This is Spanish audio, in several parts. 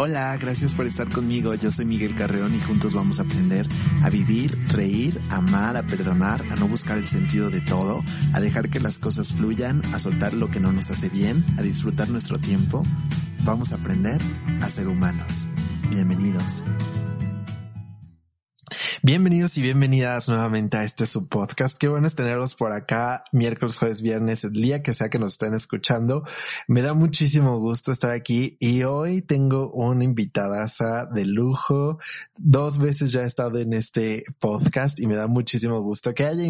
Hola, gracias por estar conmigo. Yo soy Miguel Carreón y juntos vamos a aprender a vivir, reír, amar, a perdonar, a no buscar el sentido de todo, a dejar que las cosas fluyan, a soltar lo que no nos hace bien, a disfrutar nuestro tiempo. Vamos a aprender a ser humanos. Bienvenidos. Bienvenidos y bienvenidas nuevamente a este subpodcast. Qué bueno es tenerlos por acá miércoles, jueves, viernes, el día que sea que nos estén escuchando. Me da muchísimo gusto estar aquí y hoy tengo una invitada de lujo. Dos veces ya he estado en este podcast y me da muchísimo gusto que haya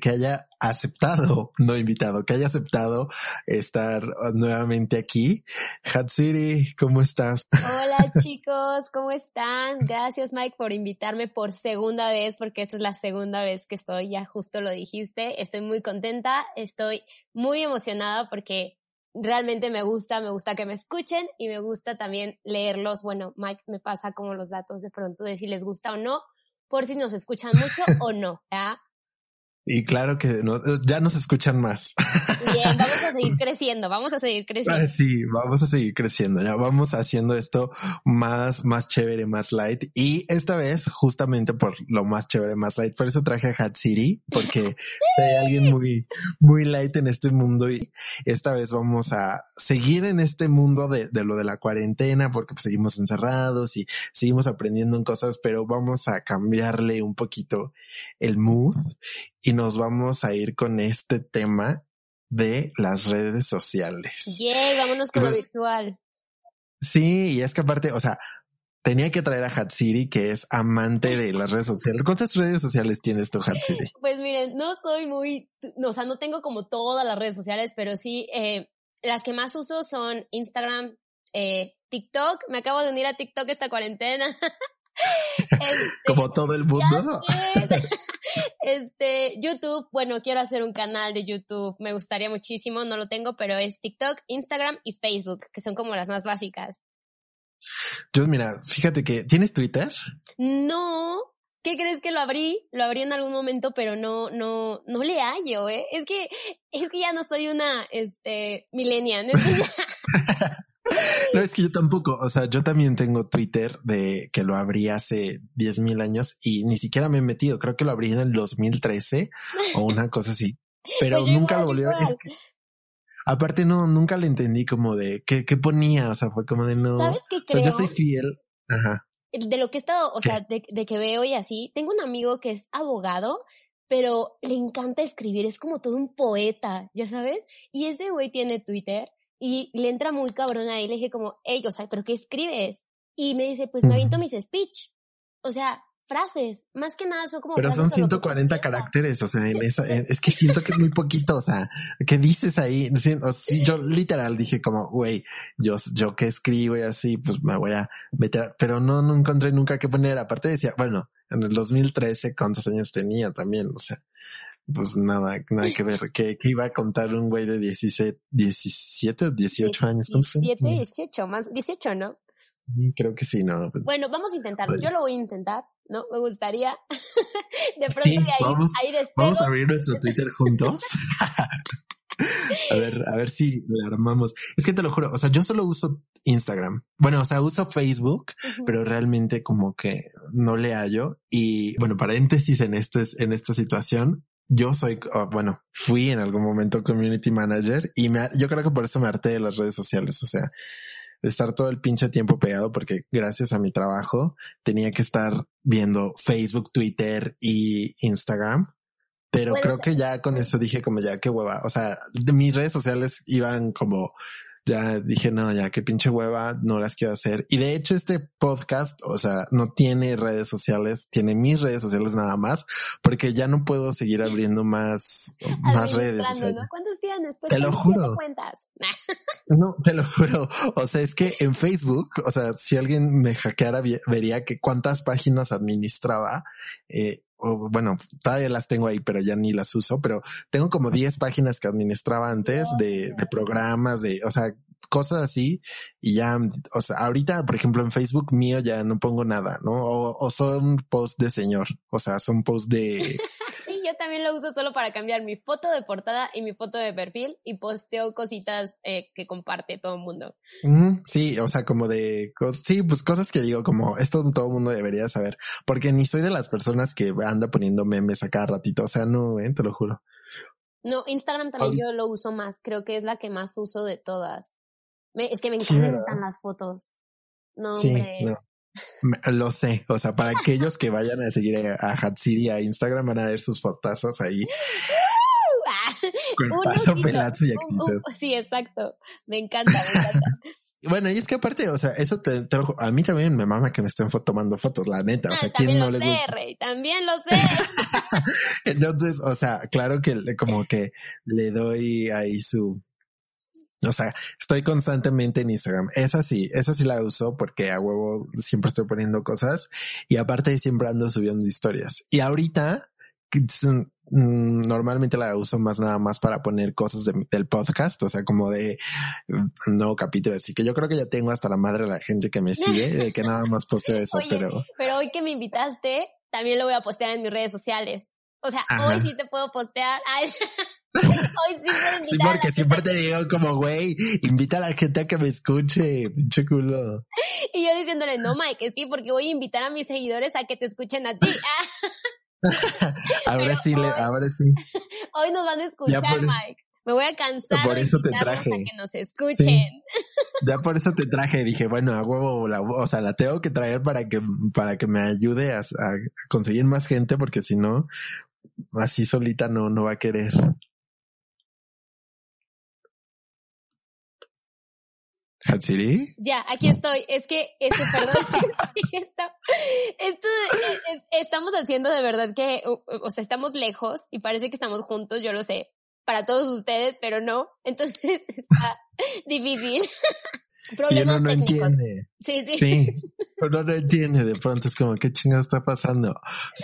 que haya aceptado, no invitado, que haya aceptado estar nuevamente aquí. Hatsiri, ¿cómo estás? Hola chicos, ¿cómo están? Gracias Mike por invitarme por segunda vez, porque esta es la segunda vez que estoy, ya justo lo dijiste. Estoy muy contenta, estoy muy emocionada porque realmente me gusta, me gusta que me escuchen y me gusta también leerlos. Bueno, Mike me pasa como los datos de pronto de si les gusta o no, por si nos escuchan mucho o no. ¿ya? Y claro que no, ya nos escuchan más. Bien, vamos a seguir creciendo, vamos a seguir creciendo. Sí, vamos a seguir creciendo. Ya vamos haciendo esto más, más chévere, más light. Y esta vez, justamente por lo más chévere, más light, por eso traje a Hat City, porque hay alguien muy, muy light en este mundo. Y esta vez vamos a seguir en este mundo de, de lo de la cuarentena, porque pues, seguimos encerrados y seguimos aprendiendo en cosas, pero vamos a cambiarle un poquito el mood y nos vamos a ir con este tema de las redes sociales. Vámonos con lo virtual. Sí, y es que aparte, o sea, tenía que traer a Hatsiri, que es amante de las redes sociales. ¿Cuántas redes sociales tienes tú, Hatsiri? Pues miren, no soy muy, no, o sea, no tengo como todas las redes sociales, pero sí, eh, las que más uso son Instagram, eh, TikTok. Me acabo de unir a TikTok esta cuarentena. como todo el mundo. Este, YouTube, bueno, quiero hacer un canal de YouTube, me gustaría muchísimo, no lo tengo, pero es TikTok, Instagram y Facebook, que son como las más básicas. Yo, mira, fíjate que, ¿tienes Twitter? No, ¿qué crees que lo abrí? Lo abrí en algún momento, pero no, no, no le hallo, ¿eh? Es que, es que ya no soy una, este, millennial. No, es que yo tampoco, o sea, yo también tengo Twitter de que lo abrí hace 10 mil años y ni siquiera me he metido, creo que lo abrí en el 2013 o una cosa así, pero nunca lo volví a ver. aparte no, nunca le entendí como de qué, qué ponía, o sea, fue como de no. ¿Sabes qué creo? O sea, yo soy fiel. Ajá. De lo que he estado, o sea, de, de que veo y así, tengo un amigo que es abogado pero le encanta escribir, es como todo un poeta, ya sabes. Y ese güey tiene Twitter y le entra muy cabrón ahí, le dije como, hey, o sea, ¿pero qué escribes? Y me dice, pues me aviento mis speech. O sea, frases, más que nada son como... Pero son 140 caracteres, o sea, en esa, es que siento que es muy poquito, o sea, ¿qué dices ahí? yo literal dije como, güey, yo, yo que escribo y así, pues me voy a meter, pero no, no encontré nunca qué poner, aparte decía, bueno, en el 2013, ¿cuántos años tenía también? O sea, pues nada, nada que ver. ¿Qué, iba a contar un güey de 17, 17 o 18 años? 17, 18, más 18, ¿no? Creo que sí, no. Pues bueno, vamos a intentarlo. Yo lo voy a intentar, ¿no? Me gustaría. de pronto ahí, vamos, ahí Vamos a abrir nuestro Twitter juntos. a ver, a ver si le armamos. Es que te lo juro, o sea, yo solo uso Instagram. Bueno, o sea, uso Facebook, pero realmente como que no le hallo. Y bueno, paréntesis en este, en esta situación, yo soy, oh, bueno, fui en algún momento community manager y me, yo creo que por eso me harté de las redes sociales. O sea, de estar todo el pinche tiempo pegado porque gracias a mi trabajo tenía que estar viendo Facebook, Twitter y Instagram. Pero creo que ya con eso dije como ya qué hueva. O sea, de mis redes sociales iban como ya dije, no, ya qué pinche hueva, no las quiero hacer. Y de hecho este podcast, o sea, no tiene redes sociales, tiene mis redes sociales nada más, porque ya no puedo seguir abriendo más, más redes. ¿Cuántos tienes? te lo juro. no, te lo juro. O sea, es que en Facebook, o sea, si alguien me hackeara, vería que cuántas páginas administraba, eh, o bueno, todavía las tengo ahí, pero ya ni las uso, pero tengo como 10 páginas que administraba antes de, de programas, de, o sea, cosas así y ya, o sea, ahorita, por ejemplo, en Facebook mío ya no pongo nada, ¿no? O, o son posts de señor, o sea, son posts de, yo también lo uso solo para cambiar mi foto de portada y mi foto de perfil y posteo cositas eh, que comparte todo el mundo. sí, o sea, como de, sí, pues cosas que digo como esto todo el mundo debería saber, porque ni soy de las personas que anda poniendo memes a cada ratito, o sea, no, eh, te lo juro. No, Instagram también yo lo uso más, creo que es la que más uso de todas. Es que me encantan las fotos. No, hombre. No. Lo sé, o sea, para aquellos que vayan a seguir a, Hatsiri a Instagram van a ver sus fotazos ahí. paso, pelazo y actitud. sí, exacto. Me encanta, me encanta. bueno, y es que aparte, o sea, eso te, a mí también me mama que me estén tomando fotos, la neta. O sea, ah, ¿quién no le sé, Rey, también lo sé. Entonces, o sea, claro que como que le doy ahí su, o sea, estoy constantemente en Instagram. Esa sí, esa sí la uso porque a huevo siempre estoy poniendo cosas y aparte siempre ando subiendo historias. Y ahorita mm, normalmente la uso más nada más para poner cosas del podcast, o sea, como de un nuevo capítulo. Así que yo creo que ya tengo hasta la madre de la gente que me sigue, de que nada más posteo eso, pero. Pero hoy que me invitaste, también lo voy a postear en mis redes sociales. O sea, hoy sí te puedo postear. Sí, sí porque siempre te digo como, güey, invita a la gente a que me escuche, pinche culo. Y yo diciéndole, no, Mike, es que porque voy a invitar a mis seguidores a que te escuchen a ti. ahora sí, ahora sí. Hoy nos van a escuchar, Mike. Me voy a cansar por eso te traje. que nos escuchen. Ya por eso te traje. Dije, bueno, a huevo, la, o sea, la tengo que traer para que, para que me ayude a, a conseguir más gente, porque si no, así solita no, no va a querer. ¿Hatsiri? Ya, aquí estoy. Es que, este, perdón, esto, estamos haciendo de verdad que, o sea, estamos lejos y parece que estamos juntos, yo lo sé, para todos ustedes, pero no. Entonces está difícil. Problemas técnicos. Sí, sí. Sí, pero no entiende. De pronto es como, ¿qué chingada está pasando?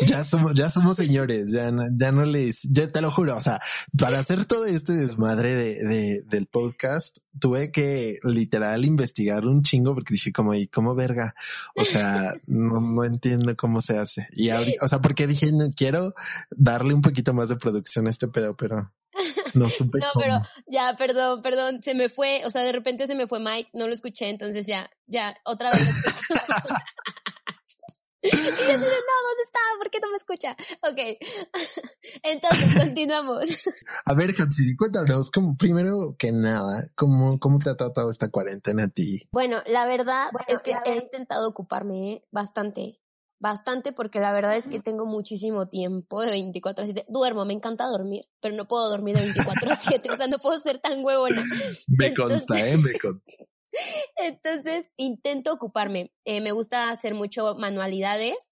Ya somos, ya somos señores, ya no, ya no les, ya te lo juro. O sea, para hacer todo este desmadre de, de, del podcast, tuve que literal investigar un chingo porque dije como, ¿y cómo verga? O sea, no, no entiendo cómo se hace. Y ahorita, o sea, porque dije, no quiero darle un poquito más de producción a este pedo, pero no supe. no, pero ya, perdón, perdón, se me fue, o sea, de repente se me fue Mike, no lo escuché, entonces ya, ya, otra vez. y yo dije, no, ¿dónde está? ¿Por qué no me escucha? Ok. Entonces, continuamos. A ver, Hatsiri, cuéntanos, como, primero que nada, ¿cómo, ¿cómo te ha tratado esta cuarentena a ti? Bueno, la verdad es que he intentado ocuparme bastante bastante porque la verdad es que tengo muchísimo tiempo de 24 a 7. Duermo, me encanta dormir, pero no puedo dormir de 24 a 7, o sea, no puedo ser tan huevona. Me consta, ¿eh? Me consta. Entonces, intento ocuparme. Eh, me gusta hacer mucho manualidades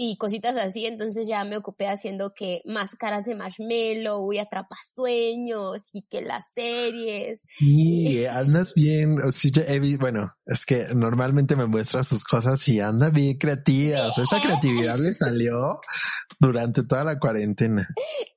y cositas así, entonces ya me ocupé haciendo que máscaras de marshmallow y atrapasueños y que las series. Sí, andas bien, sí, bueno, es que normalmente me muestra sus cosas y anda bien creativa, o sea, esa creatividad le salió durante toda la cuarentena.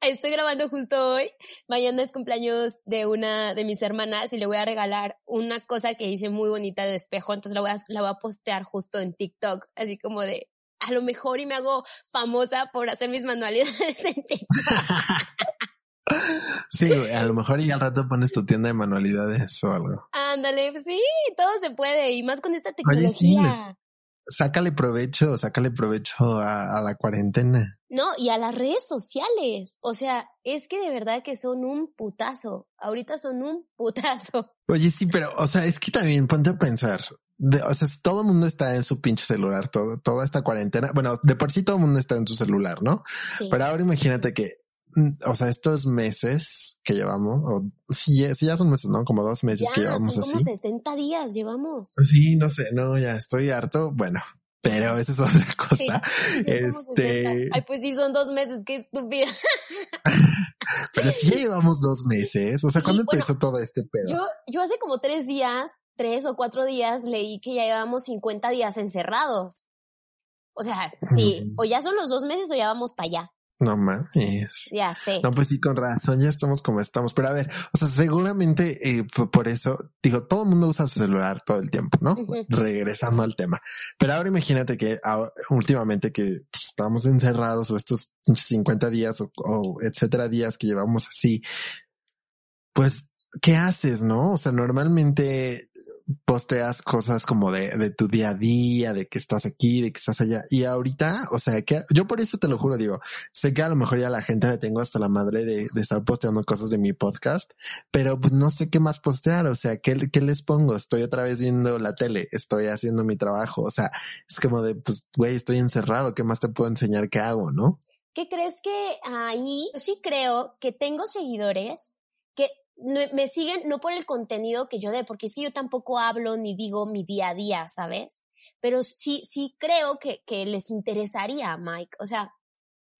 Estoy grabando justo hoy, mañana es cumpleaños de una de mis hermanas y le voy a regalar una cosa que hice muy bonita de espejo, entonces la voy a, la voy a postear justo en TikTok, así como de a lo mejor y me hago famosa por hacer mis manualidades en Sí, a lo mejor y al rato pones tu tienda de manualidades o algo. Ándale, sí, todo se puede y más con esta tecnología. sácale provecho, sácale provecho a, la cuarentena. No, y a las redes sociales. O sea, es que de verdad que son un putazo. Ahorita son un putazo. Oye, sí, pero, o sea, es que también ponte a pensar o sea, todo el mundo está en su pinche celular, todo, toda esta cuarentena. Bueno, de por sí todo el mundo está en su celular, ¿no? Pero ahora imagínate que, mm, o sea, estos meses que llevamos, o sí, ya son meses, ¿no? Como dos meses que llevamos son como 60 días llevamos. Sí, no sé, no, ya estoy harto. Bueno, pero esa es otra cosa. este. Ay, pues sí, son dos meses, qué estúpida. pero sí ya llevamos dos meses. O sea, ¿cuándo empezó todo este pedo? Yo, yo hace como tres días tres o cuatro días leí que ya llevamos 50 días encerrados. O sea, sí, o ya son los dos meses o ya vamos para allá. No mames. Ya sé. No, pues sí, con razón, ya estamos como estamos. Pero a ver, o sea, seguramente eh, por eso, digo, todo el mundo usa su celular todo el tiempo, ¿no? Regresando al tema. Pero ahora imagínate que últimamente que pues, estamos encerrados o estos 50 días o, o etcétera días que llevamos así, pues ¿qué haces? No? O sea, normalmente posteas cosas como de, de tu día a día, de que estás aquí, de que estás allá. Y ahorita, o sea, que yo por eso te lo juro, digo, sé que a lo mejor ya la gente le tengo hasta la madre de, estar posteando cosas de mi podcast, pero pues no sé qué más postear. O sea, ¿qué, ¿qué les pongo? Estoy otra vez viendo la tele, estoy haciendo mi trabajo. O sea, es como de, pues, güey, estoy encerrado. ¿Qué más te puedo enseñar que hago? No? ¿Qué crees que ahí sí creo que tengo seguidores que me siguen no por el contenido que yo dé, porque es que yo tampoco hablo ni digo mi día a día, ¿sabes? Pero sí, sí creo que, que les interesaría, Mike. O sea,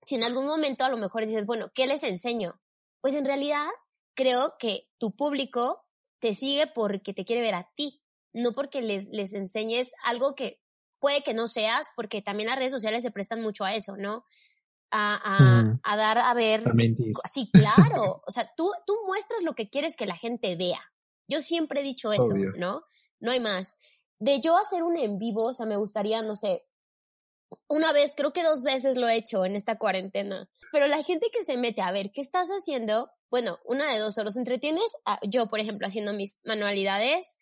si en algún momento a lo mejor dices, bueno, ¿qué les enseño? Pues en realidad creo que tu público te sigue porque te quiere ver a ti, no porque les, les enseñes algo que puede que no seas, porque también las redes sociales se prestan mucho a eso, ¿no? A, a, dar a ver. Sí, claro. O sea, tú, tú muestras lo que quieres que la gente vea. Yo siempre he dicho eso, ¿no? No hay más. De yo hacer un en vivo, o sea, me gustaría, no sé, una vez, creo que dos veces lo he hecho en esta cuarentena. Pero la gente que se mete a ver qué estás haciendo, bueno, una de dos, o los entretienes, yo, por ejemplo, haciendo mis manualidades,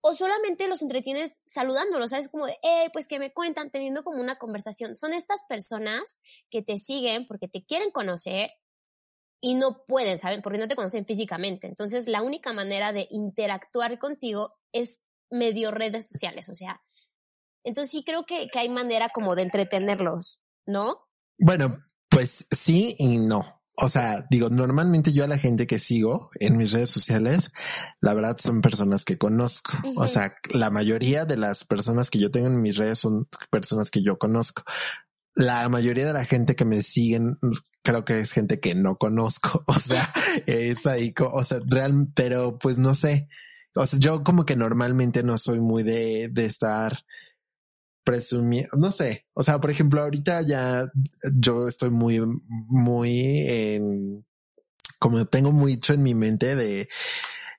o solamente los entretienes saludándolos, ¿sabes? Como de, eh, pues que me cuentan, teniendo como una conversación. Son estas personas que te siguen porque te quieren conocer y no pueden, ¿saben? Porque no te conocen físicamente. Entonces, la única manera de interactuar contigo es medio redes sociales, o sea. Entonces, sí creo que, que hay manera como de entretenerlos, ¿no? Bueno, pues sí y no o sea, digo, normalmente yo a la gente que sigo en mis redes sociales, la verdad son personas que conozco. O sea, la mayoría de las personas que yo tengo en mis redes son personas que yo conozco. La mayoría de la gente que me siguen, creo que es gente que no conozco. O sea, es ahí, o sea, real, pero pues no sé. O sea, yo como que normalmente no soy muy de, de estar presumir, no sé, o sea, por ejemplo, ahorita ya yo estoy muy, muy en, como tengo mucho en mi mente de,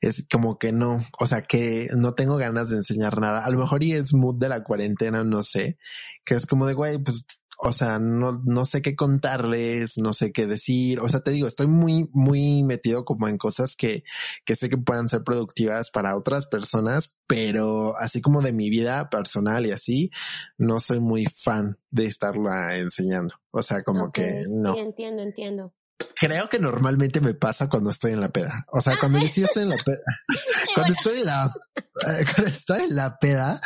es como que no, o sea, que no tengo ganas de enseñar nada. A lo mejor y es mood de la cuarentena, no sé, que es como de, güey, pues o sea, no, no sé qué contarles, no sé qué decir. O sea, te digo, estoy muy, muy metido como en cosas que, que sé que puedan ser productivas para otras personas, pero así como de mi vida personal y así, no soy muy fan de estarla enseñando. O sea, como que no. Sí, entiendo, entiendo creo que normalmente me pasa cuando estoy en la peda. O sea, cuando yo estoy en la peda, cuando estoy en la, eh, cuando estoy en la peda,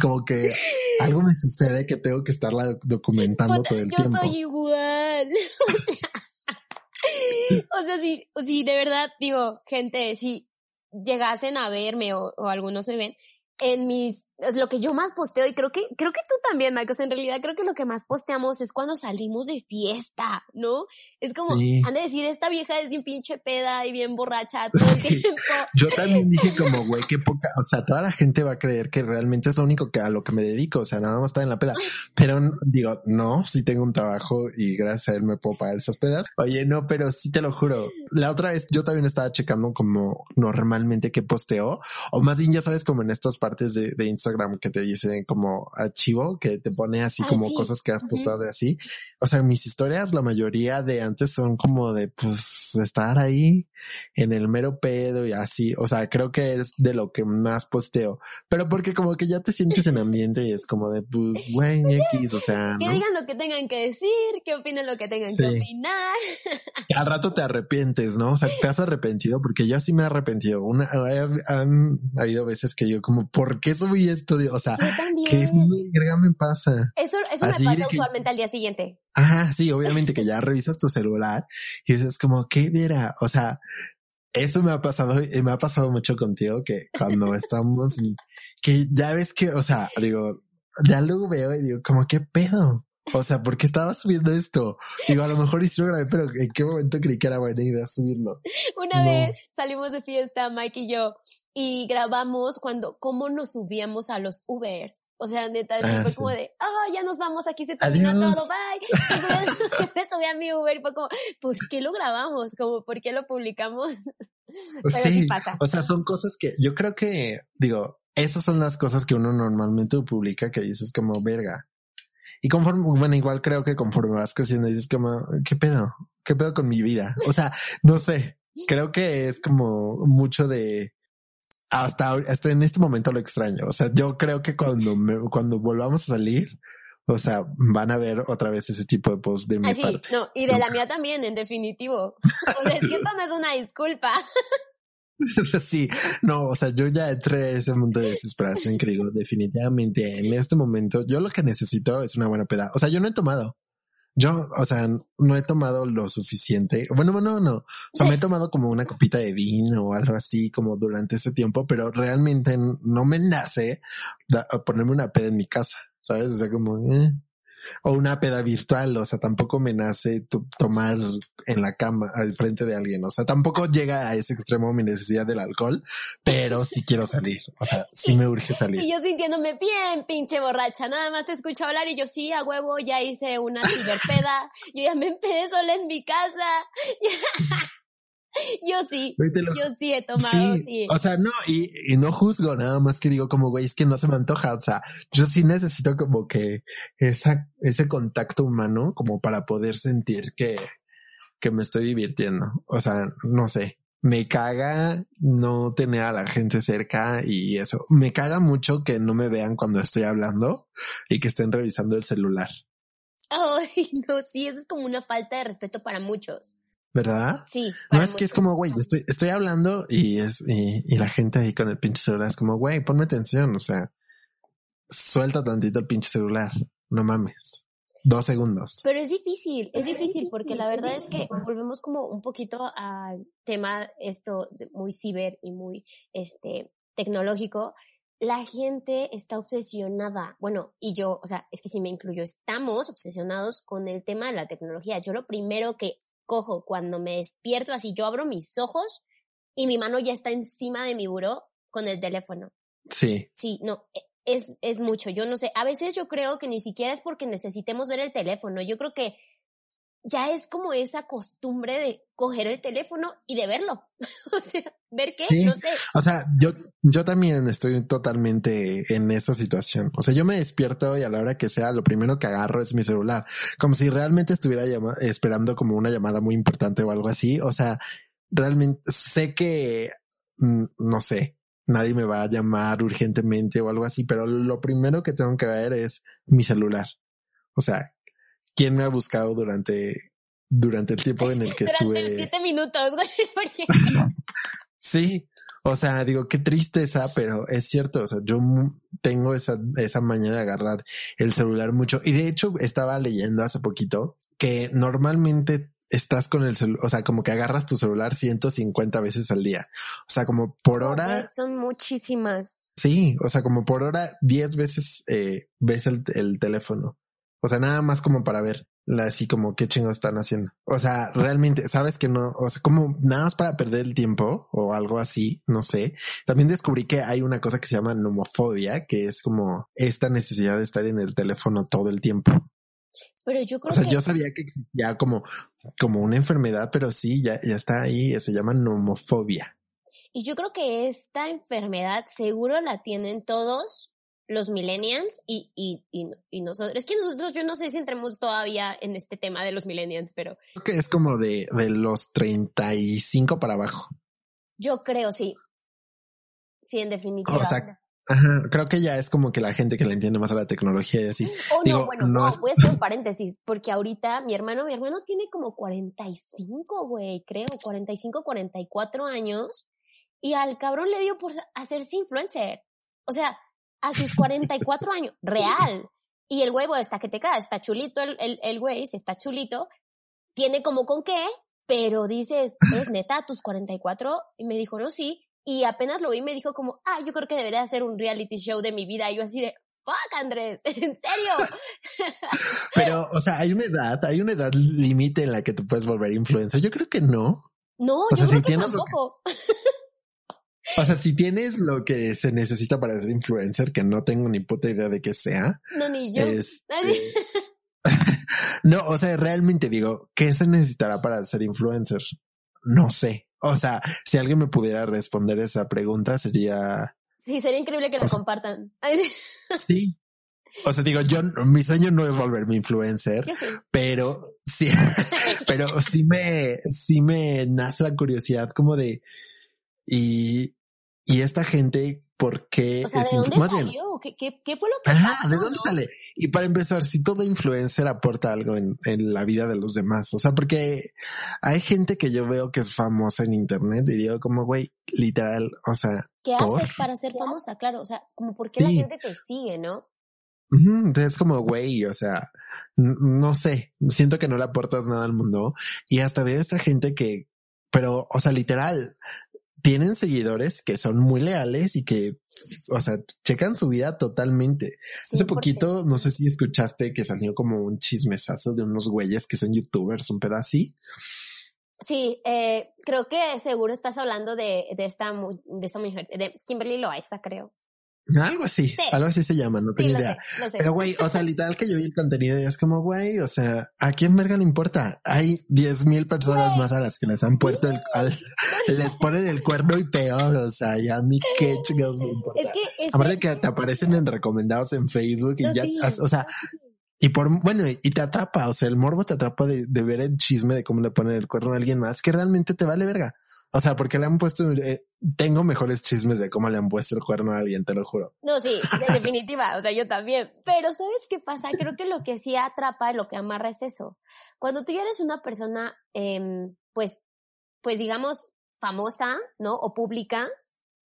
como que algo me sucede que tengo que estarla documentando todo el tiempo. Yo soy igual. o sea, si, si de verdad digo, gente, si llegasen a verme o, o algunos me ven, en mis, es lo que yo más posteo y creo que, creo que tú también, Marcos, en realidad creo que lo que más posteamos es cuando salimos de fiesta, ¿no? Es como, han de decir, esta vieja es bien pinche peda y bien borracha todo el tiempo. yo también dije como, güey, qué poca, o sea, toda la gente va a creer que realmente es lo único que a lo que me dedico, o sea, nada más estar en la peda. Pero digo, no, sí tengo un trabajo y gracias a él me puedo pagar esas pedas. Oye, no, pero sí te lo juro. La otra vez yo también estaba checando como normalmente qué posteo, o más bien ya sabes como en estas partes de, de Instagram que te dicen como archivo, que te pone así como cosas que has postado de así. O sea, mis historias, la mayoría de antes son como de pues estar ahí en el mero pedo y así. O sea, creo que es de lo que más posteo, pero porque como que ya te sientes en ambiente y es como de pues güey, X, o sea, que digan lo que tengan que decir, que opinen lo que tengan que opinar. al rato te arrepientes, ¿no? O sea, te has arrepentido porque yo sí me he arrepentido. Una, han habido veces que yo como, ¿por qué subí esto? O sea, ¿qué me pasa? Eso, eso me pasa usualmente al día siguiente. Ajá, sí, obviamente que ya revisas tu celular y dices como, ¿qué viera? O sea, eso me ha pasado y me ha pasado mucho contigo que cuando estamos, que ya ves que, o sea, digo, ya luego veo y digo, como, ¿qué pedo? O sea, ¿por qué estaba subiendo esto? Digo, a lo mejor sí lo grabé, pero ¿en qué momento creí que era buena idea subirlo? Una vez salimos de fiesta, Mike y yo, y grabamos cuando, cómo nos subíamos a los Ubers. O sea, neta, ah, fue como de, ah, ya nos vamos, aquí se termina todo, bye. Y me subí a mi Uber y fue como, ¿por qué lo grabamos? Como, ¿por qué lo publicamos? Pero sí, pasa. O sea, son cosas que yo creo que, digo, esas son las cosas que uno normalmente publica que dices como verga. Y conforme, bueno, igual creo que conforme vas creciendo dices como, ¿qué pedo? ¿Qué pedo con mi vida? O sea, no sé, creo que es como mucho de, hasta, hasta en este momento lo extraño. O sea, yo creo que cuando me, cuando volvamos a salir, o sea, van a ver otra vez ese tipo de post de mi Así, parte. No, y de la mía también, en definitivo. O sea, es que esto no es una disculpa. Sí, no, o sea, yo ya entré ese mundo de desesperación que digo, definitivamente en este momento yo lo que necesito es una buena peda. O sea, yo no he tomado. Yo, o sea, no he tomado lo suficiente. Bueno, bueno, no. O sea, me he tomado como una copita de vino o algo así como durante ese tiempo, pero realmente no me nace ponerme una peda en mi casa, ¿sabes? O sea, como, eh o una peda virtual, o sea, tampoco me nace tomar en la cama al frente de alguien, o sea, tampoco llega a ese extremo mi necesidad del alcohol, pero sí quiero salir, o sea, sí me urge salir. Y yo sintiéndome bien pinche borracha, nada más escucho hablar y yo sí, a huevo, ya hice una ciberpeda, yo ya me empedé sola en mi casa. Yo sí, yo sí he tomado, sí. O sea, no, y, y, no juzgo, nada más que digo como, güey, es que no se me antoja. O sea, yo sí necesito como que esa, ese contacto humano como para poder sentir que, que me estoy divirtiendo. O sea, no sé. Me caga no tener a la gente cerca y eso. Me caga mucho que no me vean cuando estoy hablando y que estén revisando el celular. Ay, no, sí, eso es como una falta de respeto para muchos. ¿Verdad? Sí. No es que es como, güey, estoy, estoy hablando y es, y, y, la gente ahí con el pinche celular es como, güey, ponme atención, o sea, suelta tantito el pinche celular, no mames. Dos segundos. Pero es difícil, es difícil porque la verdad es que volvemos como un poquito al tema esto muy ciber y muy este tecnológico. La gente está obsesionada, bueno, y yo, o sea, es que si me incluyo, estamos obsesionados con el tema de la tecnología. Yo lo primero que cojo cuando me despierto, así yo abro mis ojos y mi mano ya está encima de mi buró con el teléfono. Sí. Sí, no, e, es, es mucho. Yo no sé, a veces yo creo que ni siquiera es porque necesitemos ver el teléfono. Yo creo que ya es como esa costumbre de coger el teléfono y de verlo. o sea, ver qué, no sé. O sea, yo, yo también estoy totalmente en esa situación. O sea, yo me despierto y a la hora que sea, lo primero que agarro es mi celular, como si realmente estuviera esperando como una llamada muy importante o algo así. O sea, realmente sé que, mm, no sé, nadie me va a llamar urgentemente o algo así, pero lo primero que tengo que ver es mi celular. O sea, quién me ha buscado durante, durante el tiempo en el que durante estuve. siete minutos, sí. O sea, digo, qué tristeza, pero es cierto. O sea, yo tengo esa, esa mañana de agarrar el celular mucho. Y de hecho, estaba leyendo hace poquito que normalmente estás con el celular, o sea, como que agarras tu celular 150 veces al día. O sea, como por hora. Son muchísimas. Sí, o sea, como por hora 10 veces eh, ves el, el teléfono. O sea, nada más como para ver así como qué chingos están haciendo. O sea, realmente sabes que no, o sea, como nada más para perder el tiempo o algo así, no sé. También descubrí que hay una cosa que se llama nomofobia, que es como esta necesidad de estar en el teléfono todo el tiempo. Pero yo creo o sea, yo sabía que existía como, como una enfermedad, pero sí, ya, ya está ahí, se llama nomofobia. Y yo creo que esta enfermedad seguro la tienen todos los millennials y, y, y, nosotros. Es que nosotros, yo no sé si entremos todavía en este tema de los millennials, pero. Creo que es como de, de los 35 para abajo. Yo creo, sí. Sí, en definitiva. O sea, ajá, creo que ya es como que la gente que le entiende más a la tecnología y así. Oh, no, bueno, no, voy a hacer un paréntesis, porque ahorita mi hermano, mi hermano tiene como 45, güey, creo, 45, 44 años, y al cabrón le dio por hacerse influencer. O sea, a sus 44 años, real. Y el huevo está que te cae, está chulito el, el, el güey, está chulito, tiene como con qué, pero dices, es neta, tus 44, y me dijo, no, sí, y apenas lo vi me dijo como, ah, yo creo que debería hacer un reality show de mi vida, y yo así de, fuck, Andrés? ¿En serio? Pero, o sea, hay una edad, hay una edad límite en la que te puedes volver influencer. Yo creo que no. No, yo creo que tampoco. O sea, si tienes lo que se necesita para ser influencer, que no tengo ni puta idea de qué sea. No, ni yo. Este, no, o sea, realmente digo, ¿qué se necesitará para ser influencer? No sé. O sea, si alguien me pudiera responder esa pregunta sería... Sí, sería increíble que lo compartan. sí. O sea, digo, yo, mi sueño no es volverme influencer, pero sí, pero sí me, sí me nace la curiosidad como de, y, y esta gente, ¿por qué? O sea, ¿de dónde salió? ¿Qué, qué, qué, fue lo que ah, ¿de dónde sale? Y para empezar, si todo influencer aporta algo en, en, la vida de los demás, o sea, porque hay gente que yo veo que es famosa en internet y digo como, güey, literal, o sea. ¿Qué haces para ser famosa? Claro, o sea, como por qué la gente te sigue, ¿no? Entonces es como, güey, o sea, no sé, siento que no le aportas nada al mundo y hasta veo a esta gente que, pero, o sea, literal, tienen seguidores que son muy leales y que, o sea, checan su vida totalmente. Hace poquito, no sé si escuchaste que salió como un chismesazo de unos güeyes que son youtubers, un pedacito. Sí, eh, creo que seguro estás hablando de, de esta, de esta mujer, de Kimberly Loaiza, creo. Algo así, algo así se llama, no tengo idea. Pero güey, o sea, literal que yo vi el contenido y es como, güey, o sea, ¿a quién verga le importa? Hay diez mil personas más a las que les han puesto el, les ponen el cuerno y peor, o sea, ya a mí qué chingados me importa. Es que, es Aparte que te aparecen en recomendados en Facebook y ya, o sea, y por, bueno, y te atrapa, o sea, el morbo te atrapa de, de ver el chisme de cómo le ponen el cuerno a alguien más que realmente te vale verga. O sea, porque le han puesto, eh, tengo mejores chismes de cómo le han puesto el cuerno a alguien, te lo juro. No, sí, en definitiva, o sea, yo también. Pero ¿sabes qué pasa? Creo que lo que sí atrapa, lo que amarra es eso. Cuando tú ya eres una persona, eh, pues, pues digamos, famosa, ¿no? O pública,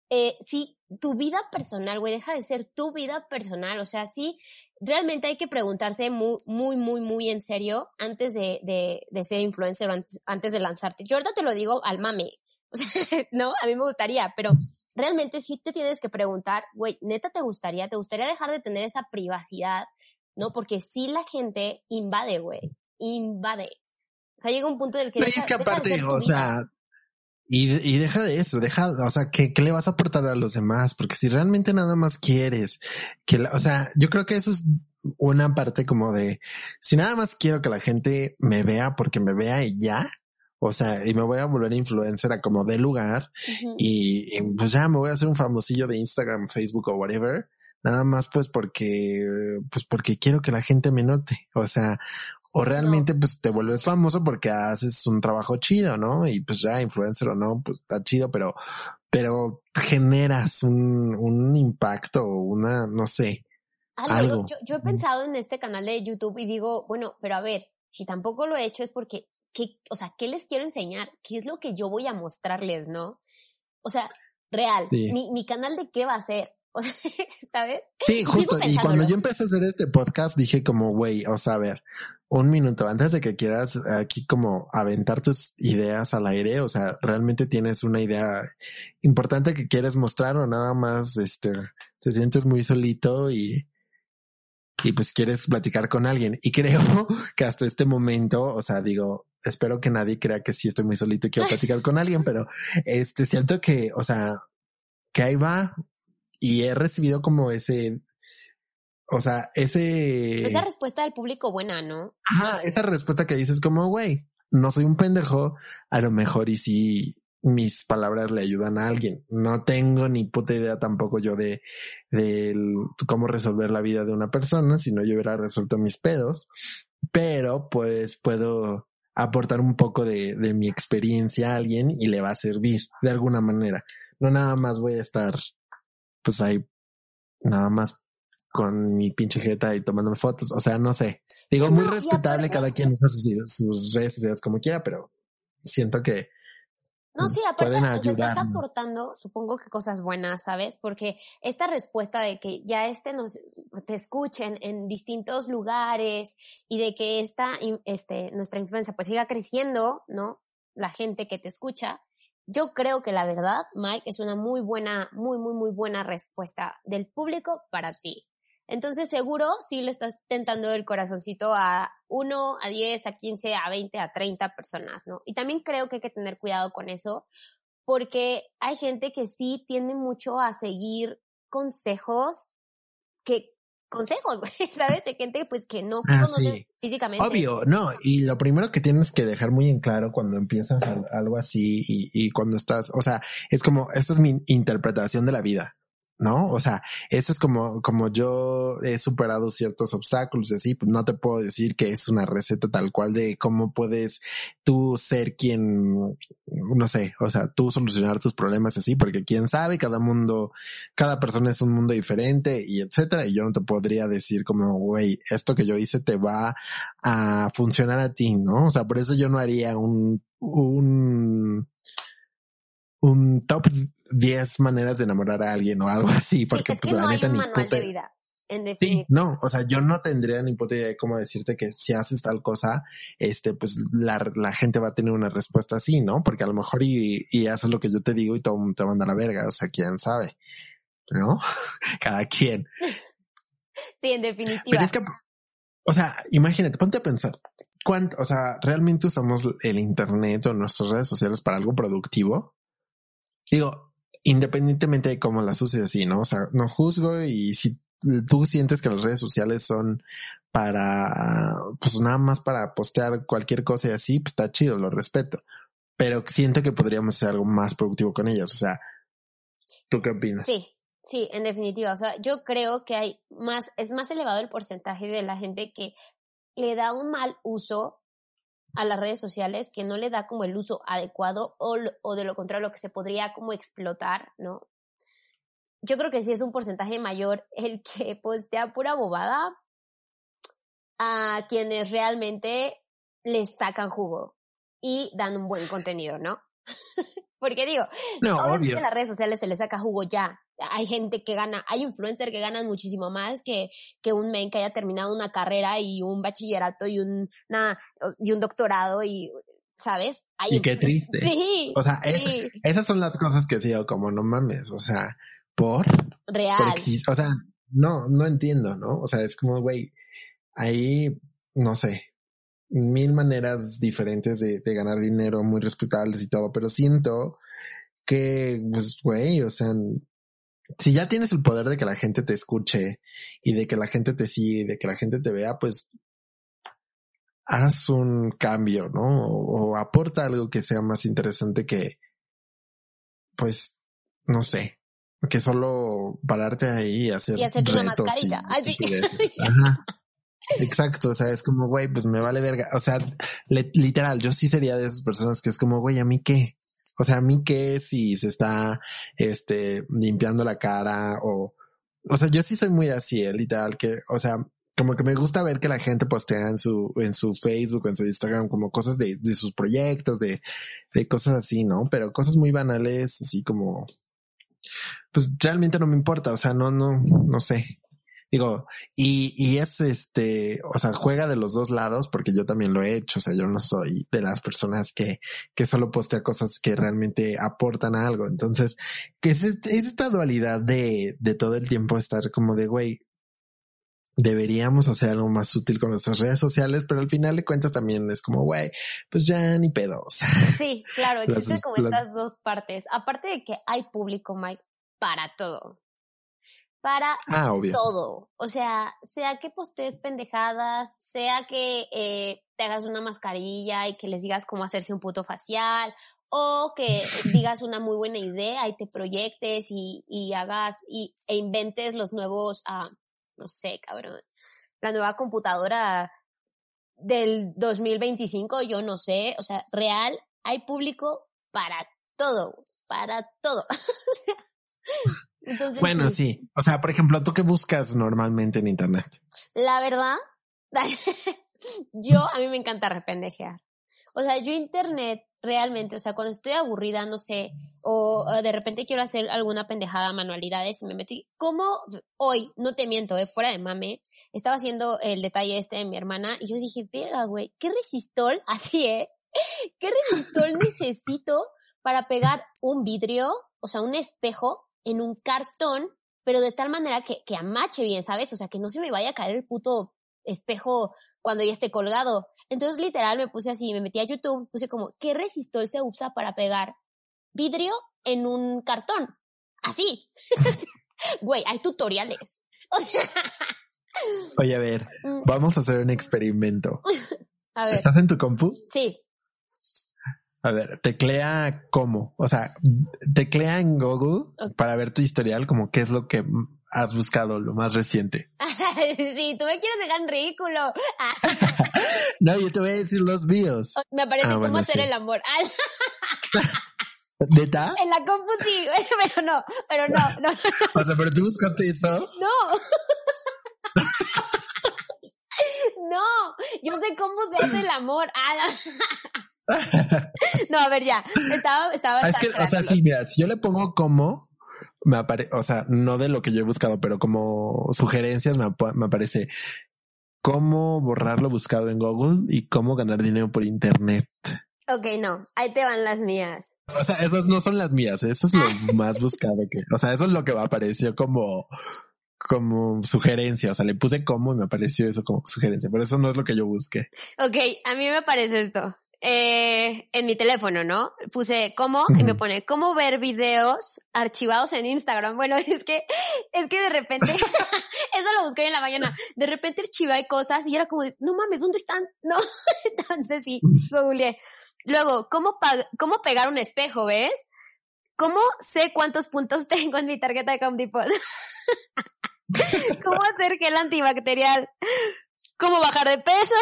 eh, sí, tu vida personal, güey, deja de ser tu vida personal. O sea, sí, realmente hay que preguntarse muy, muy, muy, muy en serio antes de, de, de ser influencer antes, antes, de lanzarte. Yo ahorita te lo digo al mame. no, a mí me gustaría, pero realmente sí te tienes que preguntar, güey, neta te gustaría, te gustaría dejar de tener esa privacidad, ¿no? Porque si la gente invade, güey, invade. O sea, llega un punto del que... Deja, es que aparte, o sea, y, y, deja de eso, deja, o sea, ¿qué, ¿qué, le vas a aportar a los demás? Porque si realmente nada más quieres que, la, o sea, yo creo que eso es una parte como de, si nada más quiero que la gente me vea porque me vea y ya, o sea, y me voy a volver influencer a como de lugar y, pues ya me voy a hacer un famosillo de Instagram, Facebook o whatever. Nada más pues porque, pues porque quiero que la gente me note. O sea, o realmente pues te vuelves famoso porque haces un trabajo chido, ¿no? Y pues ya influencer o no, pues está chido, pero, pero generas un, un impacto o una, no sé. Algo. Yo, yo he pensado en este canal de YouTube y digo, bueno, pero a ver, si tampoco lo he hecho es porque ¿qué, o sea, ¿qué les quiero enseñar? ¿Qué es lo que yo voy a mostrarles, no? O sea, real, mi, mi canal de qué va a ser. O sea, ¿sabes? Sí, justo. Y cuando yo empecé a hacer este podcast, dije como, güey, o sea, a ver, un minuto antes de que quieras aquí como aventar tus ideas al aire, o sea, realmente tienes una idea importante que quieres mostrar o nada más, este, te sientes muy solito y, y pues quieres platicar con alguien. Y creo que hasta este momento, o sea, digo, espero que nadie crea que sí estoy muy solito y quiero platicar con alguien, pero este siento que, o sea, que ahí va y he recibido como ese, o sea, ese... Esa respuesta del público buena, ¿no? Ajá, esa respuesta que dices como, güey, no soy un pendejo, a lo mejor y si mis palabras le ayudan a alguien. No tengo ni puta idea tampoco yo de, de cómo resolver la vida de una persona, sino yo hubiera resuelto mis pedos, pero pues puedo aportar un poco de, de mi experiencia a alguien y le va a servir de alguna manera. No nada más voy a estar pues ahí nada más con mi pinche jeta y tomándome fotos. O sea, no sé. Digo, muy respetable, cada quien usa sus, sus redes sociales como quiera, pero siento que no, sí, aparte te estás aportando, supongo que cosas buenas, ¿sabes? Porque esta respuesta de que ya este nos te escuchen en distintos lugares y de que esta este nuestra influencia pues siga creciendo, ¿no? La gente que te escucha. Yo creo que la verdad, Mike, es una muy buena, muy, muy, muy buena respuesta del público para ti. Entonces seguro sí le estás tentando el corazoncito a 1, a 10, a 15, a 20, a 30 personas, ¿no? Y también creo que hay que tener cuidado con eso porque hay gente que sí tiende mucho a seguir consejos que consejos, ¿sabes? De gente pues que no ah, conoce físicamente. Obvio, no, y lo primero que tienes que dejar muy en claro cuando empiezas algo así y, y cuando estás, o sea, es como, esta es mi interpretación de la vida. ¿No? O sea, eso es como, como yo he superado ciertos obstáculos así, pues no te puedo decir que es una receta tal cual de cómo puedes tú ser quien, no sé, o sea, tú solucionar tus problemas así, porque quién sabe, cada mundo, cada persona es un mundo diferente y etcétera, y yo no te podría decir como, güey, esto que yo hice te va a funcionar a ti, ¿no? O sea, por eso yo no haría un, un, un top 10 maneras de enamorar a alguien o algo así, porque pues la neta ni puta... Sí, no, o sea, yo no tendría ni puta idea de cómo decirte que si haces tal cosa, este, pues la, la gente va a tener una respuesta así, ¿no? Porque a lo mejor y, y haces lo que yo te digo y todo te manda a la verga, o sea, quién sabe, ¿no? Cada quien. Sí, en definitiva. Pero es que, o sea, imagínate, ponte a pensar, ¿cuánto, o sea, realmente usamos el internet o nuestras redes sociales para algo productivo? Digo, independientemente de cómo las uses así, ¿no? O sea, no juzgo y si tú sientes que las redes sociales son para, pues nada más para postear cualquier cosa y así, pues está chido, lo respeto. Pero siento que podríamos hacer algo más productivo con ellas. O sea, ¿tú qué opinas? Sí, sí, en definitiva. O sea, yo creo que hay más, es más elevado el porcentaje de la gente que le da un mal uso a las redes sociales que no le da como el uso adecuado o, o de lo contrario lo que se podría como explotar, ¿no? Yo creo que sí es un porcentaje mayor el que postea pura bobada a quienes realmente les sacan jugo y dan un buen contenido, ¿no? Porque digo, no, obvio. las redes sociales se les saca jugo ya, hay gente que gana, hay influencers que ganan muchísimo más que, que un men que haya terminado una carrera y un bachillerato y un, y un doctorado y, ¿sabes? y qué triste. Sí. O sea, esas son las cosas que sigo como no mames, o sea, por. Real. o sea, no, no entiendo, ¿no? O sea, es como, güey, ahí, no sé, mil maneras diferentes de, de ganar dinero muy respetables y todo, pero siento que, pues, güey, o sea, si ya tienes el poder de que la gente te escuche y de que la gente te siga y de que la gente te vea, pues haz un cambio, ¿no? O, aporta algo que sea más interesante que, pues, no sé, que solo pararte ahí y hacer. Y hacerte una mascarilla. Así. Ajá. Exacto, o sea, es como, güey, pues me vale verga. O sea, literal, yo sí sería de esas personas que es como, güey, ¿a mí qué? O sea, a mí qué si se está, este, limpiando la cara o, o sea, yo sí soy muy así, eh, literal, que, o sea, como que me gusta ver que la gente postea en su, en su Facebook, en su Instagram, como cosas de, de sus proyectos, de, de cosas así, ¿no? Pero cosas muy banales, así como, pues realmente no me importa, o sea, no, no, no sé. Digo, y, y es este, o sea, juega de los dos lados porque yo también lo he hecho. O sea, yo no soy de las personas que, que solo postea cosas que realmente aportan algo. Entonces, que es, es esta dualidad de, de todo el tiempo estar como de, güey, deberíamos hacer algo más útil con nuestras redes sociales, pero al final de cuentas también es como, güey, pues ya ni pedos. Sí, claro, existen como estas dos partes. Aparte de que hay público, Mike, para todo para ah, todo. O sea, sea que postees pendejadas, sea que eh, te hagas una mascarilla y que les digas cómo hacerse un puto facial, o que digas una muy buena idea y te proyectes y, y hagas y, e inventes los nuevos, ah, no sé, cabrón, la nueva computadora del 2025, yo no sé, o sea, real, hay público para todo, para todo. bueno, sí. O sea, por ejemplo, ¿tú qué buscas normalmente en Internet? La verdad, yo a mí me encanta rependejear. O sea, yo Internet realmente, o sea, cuando estoy aburrida, no sé, o, de repente quiero hacer alguna pendejada, manualidades, y me metí, como hoy, no te miento, eh, fuera de mame, estaba haciendo el detalle este de mi hermana y yo dije, verga, güey, ¿qué resistol? Así, ¿eh? ¿Qué resistol necesito para pegar un vidrio, o sea, un espejo en un cartón pero de tal manera que, que amache bien, ¿sabes? O sea, que no se me vaya a caer el puto espejo cuando ya esté colgado. Entonces, literal, me puse así, me metí a YouTube, puse como, ¿qué resistol se usa para pegar vidrio en un cartón? Así. Güey, hay tutoriales. Oye, a ver, mm. vamos a hacer un experimento. A ver. ¿Estás en tu compu? Sí. A ver, teclea cómo, o sea, teclea en Google para ver tu historial, como qué es lo que has buscado, lo más reciente. sí, tú me quieres dejar en ridículo. no, yo te voy a decir los míos. Me aparece ah, cómo hacer el amor. ¿Neta? En la compu sí, pero no, pero no, no. O sea, pero tú buscaste eso. No. No, yo sé cómo se hace el amor. no, a ver, ya. Estaba, estaba. Ah, es que, o sea, sí, mira, si yo le pongo cómo, me aparece, o sea, no de lo que yo he buscado, pero como sugerencias me, me aparece cómo borrar lo buscado en Google y cómo ganar dinero por internet. Ok, no, ahí te van las mías. O sea, esas no son las mías, eso es lo más buscado que, o sea, eso es lo que me apareció como, como sugerencia, o sea, le puse cómo y me apareció eso como sugerencia, pero eso no es lo que yo busqué. Ok, a mí me aparece esto. Eh, en mi teléfono, ¿no? Puse cómo y me pone cómo ver videos archivados en Instagram. Bueno, es que, es que de repente, eso lo busqué en la mañana. De repente archivé cosas y era como de, no mames, ¿dónde están? No, entonces sí, googleé. Luego, ¿cómo, cómo pegar un espejo, ves? ¿Cómo sé cuántos puntos tengo en mi tarjeta de Home Depot? ¿Cómo hacer gel antibacterial? ¿Cómo bajar de peso?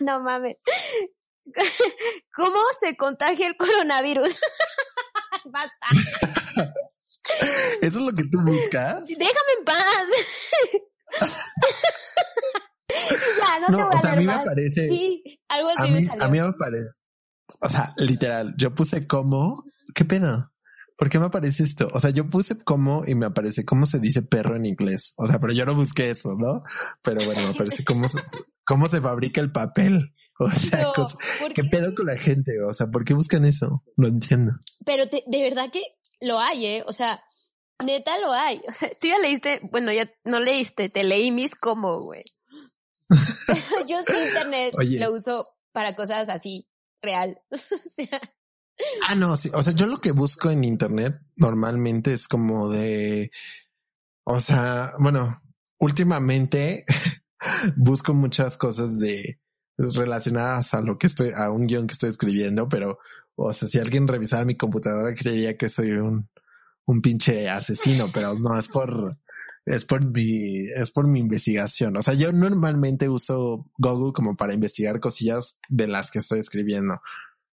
no mames. ¿Cómo se contagia el coronavirus? Basta. ¿Eso es lo que tú buscas? Déjame en paz. ya, no, te voy o a sea, a mí me parece. Sí, algo así a me mí, salió. A mí me parece. O sea, literal, yo puse como. ¿Qué pena? ¿Por qué me aparece esto? O sea, yo puse como y me aparece cómo se dice perro en inglés. O sea, pero yo no busqué eso, ¿no? Pero bueno, me aparece cómo se, cómo se fabrica el papel. O sea, ¿qué pedo con la gente? O sea, ¿por qué buscan eso? No entiendo. Pero de verdad que lo hay, ¿eh? O sea, neta lo hay. O sea, tú ya leíste, bueno, ya no leíste, te leí mis como, güey. yo sí internet lo uso para cosas así, real. o sea. Ah, no, sí. O sea, yo lo que busco en internet normalmente es como de, o sea, bueno, últimamente busco muchas cosas de relacionadas a lo que estoy, a un guion que estoy escribiendo, pero, o sea, si alguien revisara mi computadora creería que soy un, un pinche asesino, pero no, es por, es por mi, es por mi investigación. O sea, yo normalmente uso Google como para investigar cosillas de las que estoy escribiendo.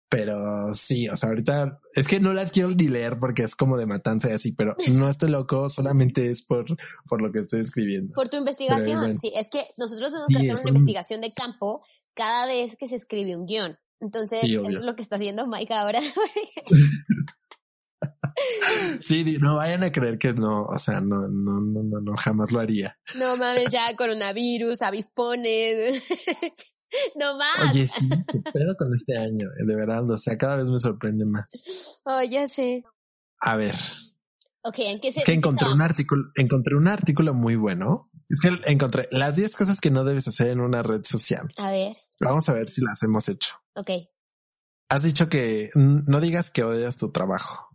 Pero sí, o sea, ahorita es que no las quiero ni leer porque es como de matanza y así, pero no estoy loco, solamente es por, por lo que estoy escribiendo. Por tu investigación, sí, es que nosotros tenemos que hacer una investigación de campo cada vez que se escribe un guion. Entonces, eso es lo que está haciendo Mike ahora. sí, no vayan a creer que no, o sea, no, no, no, no, no jamás lo haría. No mames, ya coronavirus, avispones. no más. Oye, sí, pero con este año, eh, de verdad, o sea, cada vez me sorprende más. Oh, ya sé. A ver. Ok, ¿en qué se Es que encontré un artículo, encontré un artículo muy bueno. Es que encontré las 10 cosas que no debes hacer en una red social. A ver. Vamos a ver si las hemos hecho. Ok. Has dicho que no digas que odias tu trabajo.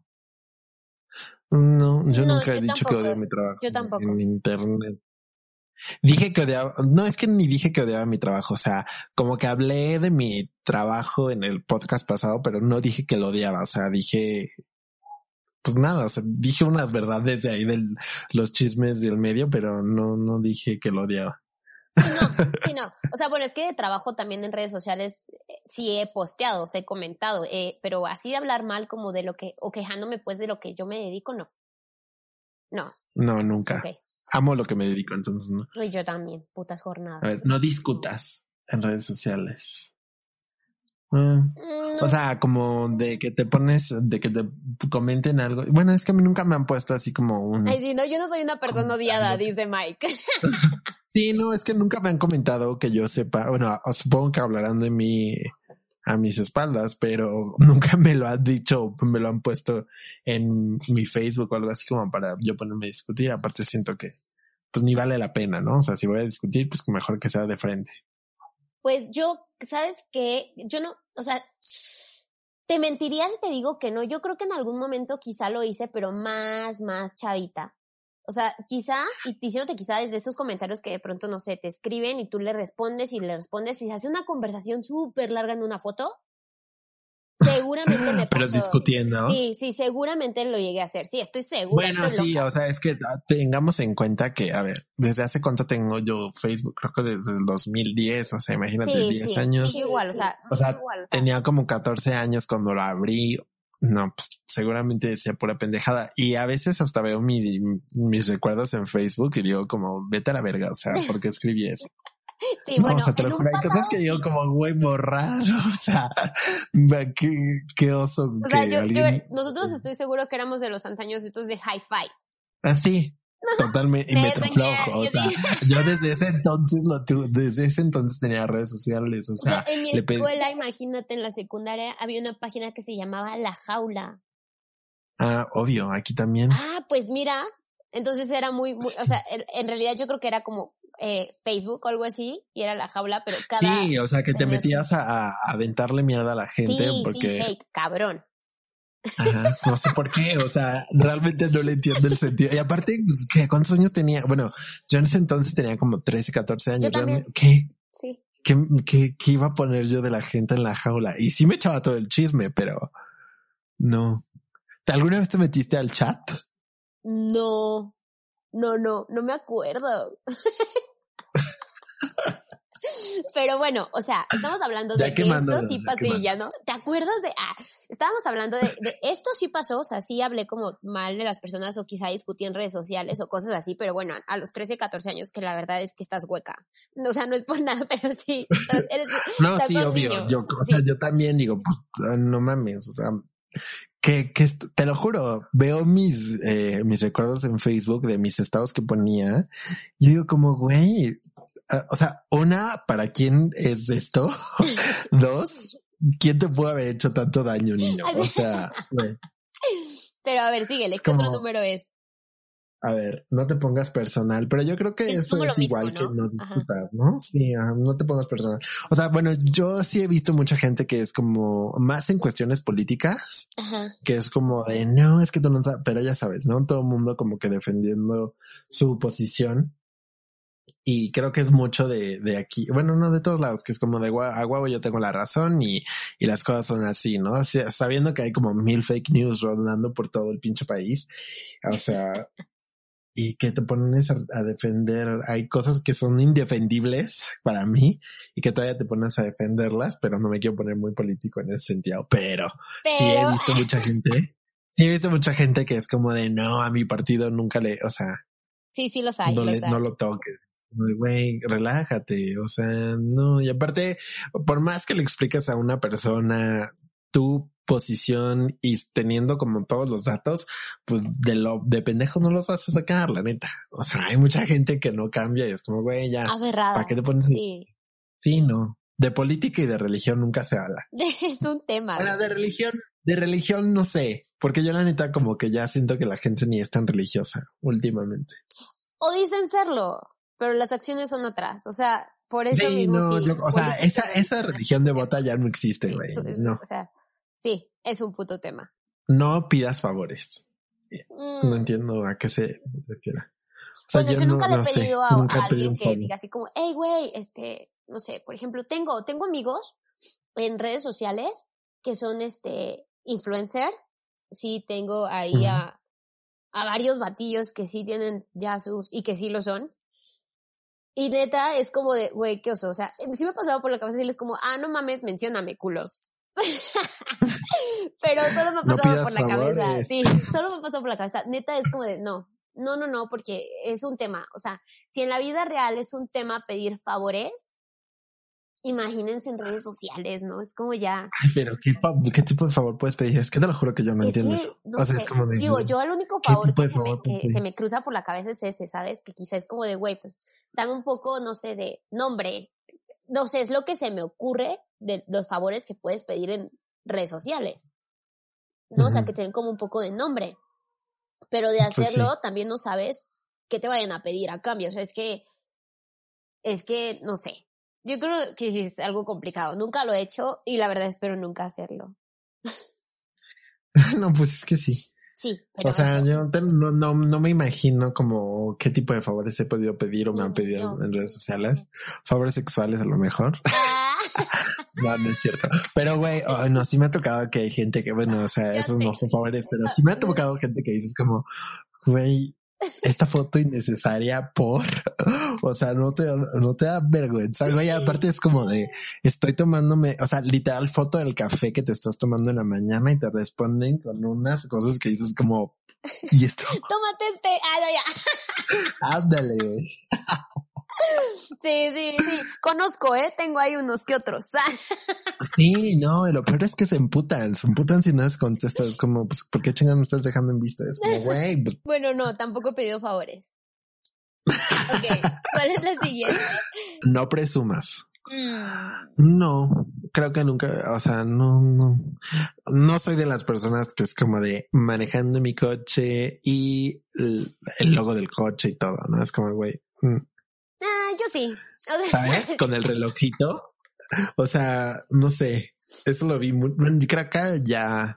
No, yo No, nunca he dicho que odio mi trabajo. Yo tampoco. En internet. Dije que odiaba, no es que ni dije que odiaba mi trabajo, o sea, como que hablé de mi trabajo en el podcast pasado, pero no dije que lo odiaba, o sea, dije, pues nada, o sea, dije unas verdades de ahí de los chismes del medio, pero no, no dije que lo odiaba. Sí, no, sí, no. O sea, bueno, es que de trabajo también en redes sociales eh, sí he posteado, o sea, he comentado, eh, pero así de hablar mal como de lo que, o quejándome pues de lo que yo me dedico, no. No, No, nunca. Amo lo que me dedico, entonces no. Y yo también, putas jornadas. A ver, no discutas en redes sociales. Mm, Mm, O sea, como de que te pones, de que te comenten algo. Bueno, es que a mí nunca me han puesto así como un... Ay, sí, no, yo no soy una persona odiada, dice Mike. Sí, no, es que nunca me han comentado que yo sepa. Bueno, supongo que hablarán de mí a mis espaldas, pero nunca me lo han dicho, me lo han puesto en mi Facebook o algo así como para yo ponerme a discutir. Aparte siento que pues ni vale la pena, ¿no? O sea, si voy a discutir, pues mejor que sea de frente. Pues yo, ¿sabes qué? Yo no, o sea, te mentiría si te digo que no. Yo creo que en algún momento quizá lo hice, pero más, más chavita. O sea, quizá, y diciéndote quizá desde esos comentarios que de pronto, no sé, te escriben y tú le respondes y le respondes y se hace una conversación súper larga en una foto. Seguramente me pasó. Pero discutiendo. Sí, sí, seguramente lo llegué a hacer. Sí, estoy segura. Bueno, sí, o sea, es que tengamos en cuenta que, a ver, desde hace cuánto tengo yo Facebook, creo que desde el 2010, o sea, imagínate, 10 años. Sí, igual, o sea, o sea, tenía como 14 años cuando lo abrí. No, pues seguramente decía pura pendejada. Y a veces hasta veo mi, mis recuerdos en Facebook y digo como, vete a la verga, o sea, ¿por qué escribí eso? Sí, bueno, o sea, lo juro, hay cosas que digo como, güey, borrar, o sea, qué, qué oso. O sea, yo, yo, nosotros estoy seguro que éramos de los antaños estos de hi-fi. Así, ah, totalmente, y flojo, o sea, yo desde ese entonces lo tuve, desde ese entonces tenía redes sociales, o sea. O sea en mi escuela, imagínate, en la secundaria había una página que se llamaba La Jaula. Ah, obvio, aquí también. Ah, pues mira, entonces era muy, muy o sea, en realidad yo creo que era como eh, Facebook o algo así y era la jaula, pero cada... Sí, o sea, que te metías a, a, aventarle mierda a la gente sí, porque... Sí, cabrón. Ajá, no sé por qué, o sea, realmente no le entiendo el sentido. Y aparte, pues, ¿qué? ¿cuántos años tenía? Bueno, yo en ese entonces tenía como 13, 14 años. ¿Qué? Sí. ¿Qué, qué, ¿Qué iba a poner yo de la gente en la jaula? Y sí me echaba todo el chisme, pero no. ¿Alguna vez te metiste al chat? No, no, no, no me acuerdo. Pero bueno, o sea, estamos hablando de que esto sí pasó y ya no. ¿Te acuerdas de? Ah, estábamos hablando de, de, esto sí pasó, o sea, sí hablé como mal de las personas o quizá discutí en redes sociales o cosas así, pero bueno, a los 13, 14 años que la verdad es que estás hueca. O sea, no es por nada, pero sí, eres, No, sí, obvio. Yo, o sea, yo también digo, pues, no mames, o sea, que, que te lo juro, veo mis, eh, mis recuerdos en Facebook de mis estados que ponía. Yo digo como, güey, ah, o sea, una, ¿para quién es esto? Dos, ¿quién te pudo haber hecho tanto daño, niño? O sea, güey. Pero a ver, síguele, ¿qué otro número es? A ver, no te pongas personal, pero yo creo que eso es igual que no discutas, ¿no? Sí, no te pongas personal. O sea, bueno, yo sí he visto mucha gente que es como más en cuestiones políticas, que es como de no, es que tú no sabes, pero ya sabes, ¿no? Todo el mundo como que defendiendo su posición. Y creo que es mucho de, de aquí, bueno, no de todos lados, que es como de a huevo yo tengo la razón y, y las cosas son así, ¿no? sabiendo que hay como mil fake news rodando por todo el pinche país. O sea, y que te pones a, defender. Hay cosas que son indefendibles para mí y que todavía te pones a defenderlas, pero no me quiero poner muy político en ese sentido. Pero, sí he visto mucha gente. Sí he visto mucha gente que es como de no, a mi partido nunca le, o sea. Sí, sí los hay. No, los no lo toques. Güey, relájate. O sea, no. Y aparte, por más que le expliques a una persona, tú posición y teniendo como todos los datos, pues de lo de pendejos no los vas a sacar, la neta. O sea, hay mucha gente que no cambia y es como, güey, ya. ¿Para qué te pones? Sí. sí, no. De política y de religión nunca se habla. es un tema. Bueno, de religión, de religión no sé, porque yo la neta como que ya siento que la gente ni es tan religiosa últimamente. O dicen serlo, pero las acciones son otras. O sea, por eso mismo sí. o sea, esa, esa religión de bota ya no existe, güey. no. O sea, Sí, es un puto tema. No pidas favores. No mm. entiendo a qué se refiere. bueno, yo, nunca le he pedido a, alguien que diga así como, hey, güey, este, no sé, por ejemplo, tengo, tengo amigos en redes sociales que son este influencer. Sí, tengo ahí a, a varios batillos que sí tienen ya sus, y que sí lo son. Y neta, es como de, güey, qué oso. O sea, sí me ha pasado por la cabeza decirles como, ah, no mames, mencióname, culo. Pero solo me ha pasado por la cabeza. Sí, solo me ha pasado por la cabeza. Neta es como de, no, no, no, no, porque es un tema. O sea, si en la vida real es un tema pedir favores, imagínense en redes sociales, ¿no? Es como ya. pero ¿qué, ¿qué, tipo de favor puedes pedir? Es que te lo juro que yo no entiendo eso. o sea, es como de, Digo, yo el único favor que, se, me, se, me, cruza por la cabeza es ese, ¿sabes? Que quizás es como de, güey, pues dame un poco, no sé, de nombre. No sé, es lo que se me ocurre de los favores que puedes pedir en redes sociales. ¿No? O sea, que tienen como un poco de nombre. Pero de Pues sí. hacerlo también no sabes qué te vayan a pedir a cambio. O sea, es que, es que, no sé. Yo creo que sí es algo complicado. Nunca lo he hecho y la verdad espero nunca hacerlo. no, pues es que sí. Sí, pero O sea, eso. yo no, no, no me imagino como qué tipo de favores he podido pedir o me No, han pedido en redes sociales. Favores sexuales a lo mejor. Ah, No, no es cierto. Pero güey, oh, no, sí me ha tocado que hay gente que, bueno, o sea, Ya esos sé. no son favores, pero sí me ha tocado gente que dices como, güey, esta foto innecesaria por, o sea, no te, no te da vergüenza, güey. Aparte es como de, estoy tomándome, o sea, literal foto del café que te estás tomando en la mañana y te responden con unas cosas que dices como, y esto, tómate este. Ah, no, ya. ándale, güey. Sí, sí, sí. Conozco, ¿eh? Tengo ahí unos que otros. Sí, no, y lo peor es que se emputan, se emputan si no les contestas, es como, pues, ¿por qué chingas me estás dejando en visto? Es como, güey, pues, bueno, no, tampoco he pedido favores. Ok, ¿cuál es la siguiente? no presumas. Mm, No, creo que nunca, o sea, no, no, no soy de las personas que es como de manejando mi coche y el, el logo del coche y todo, ¿no? Es como, güey, mm, ah, yo sí. ¿sabes? Con el relojito. O sea, no sé, eso lo vi muy, creo que ya,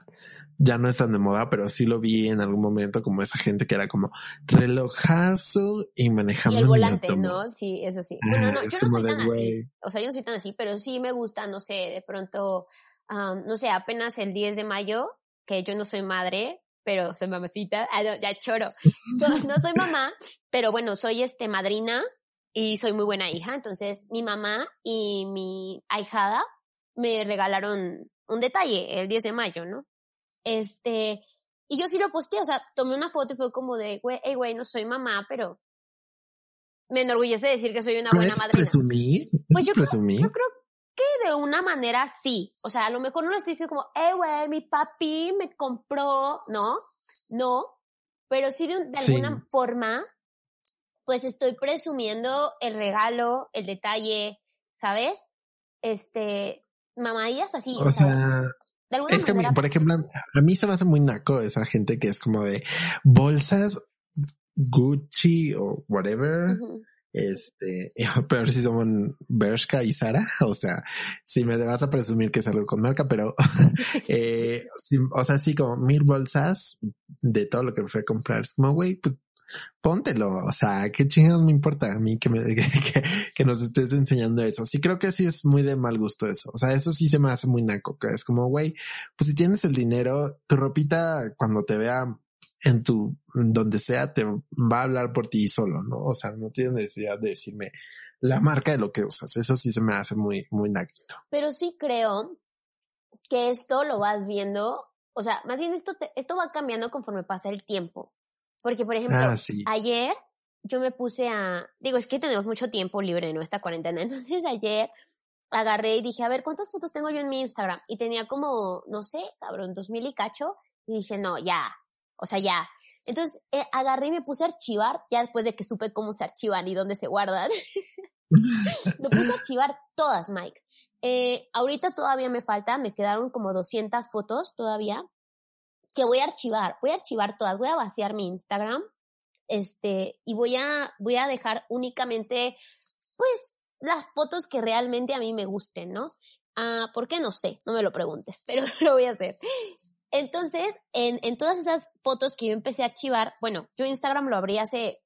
ya no es tan de moda, pero sí lo vi en algún momento como esa gente que era como relojazo y Y manejando el mi volante. ¿no? Sí, eso sí. Bueno, no, Ah, yo no soy tan así. O sea, yo no soy tan así, pero sí me gusta, no sé, de pronto, am, no sé, apenas el 10 de mayo, que yo no soy madre, pero soy mamacita. Ah, no, ya choro. No, no soy mamá, pero bueno, soy este madrina y soy muy buena hija. Entonces, mi mamá y mi ahijada me regalaron un detalle el 10 de mayo, ¿no? Este, y yo sí lo posteé, o sea, tomé una foto y fue como de, güey, hey, güey, no soy mamá, pero me enorgullece decir que soy una buena ¿Es madrina. presumir? ¿Es Pues yo creo- presumir? Yo creo que de una manera sí. O sea, a lo mejor no lo estoy diciendo como, eh, güey, mi papi me compró, ¿no? No. Pero sí de, de Sí. alguna forma, pues estoy presumiendo el regalo, el detalle, ¿sabes? Este, mamaías así. O sea, de alguna es que, manera. por ejemplo, a mí se me hace muy naco esa gente que es como de bolsas Gucci o whatever. Ujú. Este, peor si son Bershka y Sara. O sea, si me vas a presumir que es algo con marca, pero, eh, o sea, sí, como mil bolsas de todo lo que fui a comprar. Es como, güey, pues póntelo. O sea, qué chingados me importa a mí que me, que, que, nos estés enseñando eso. Sí, creo que sí es muy de mal gusto eso. O sea, eso sí se me hace muy naco, que es como, güey, pues si tienes el dinero, tu ropita cuando te vea en tu, donde sea, te va a hablar por ti solo, ¿no? O sea, no tienes necesidad de decirme la marca de lo que usas. Eso sí se me hace muy, muy naquito. Pero sí creo que esto lo vas viendo, o sea, más bien esto, te- esto va cambiando conforme pasa el tiempo. Porque, por ejemplo, Ah, sí. ayer yo me puse a, digo, es que tenemos mucho tiempo libre, ¿no? Esta cuarentena. Entonces ayer agarré y dije, a ver, ¿cuántas fotos tengo yo en mi Instagram? Y tenía como, no sé, cabrón, dos mil y cacho. Y dije, no, ya, o sea, ya. Entonces eh, agarré y me puse a archivar, ya después de que supe cómo se archivan y dónde se guardan. me puse a archivar todas, Mike. Eh, ahorita todavía me falta, me quedaron como 200 fotos todavía que voy a archivar, voy a archivar todas, voy a vaciar mi Instagram, este, y voy a, voy a dejar únicamente, pues, las fotos que realmente a mí me gusten, ¿no? Ah, ¿por qué? No sé, no me lo preguntes, pero lo voy a hacer. Entonces, en, en todas esas fotos que yo empecé a archivar, bueno, yo Instagram lo abrí hace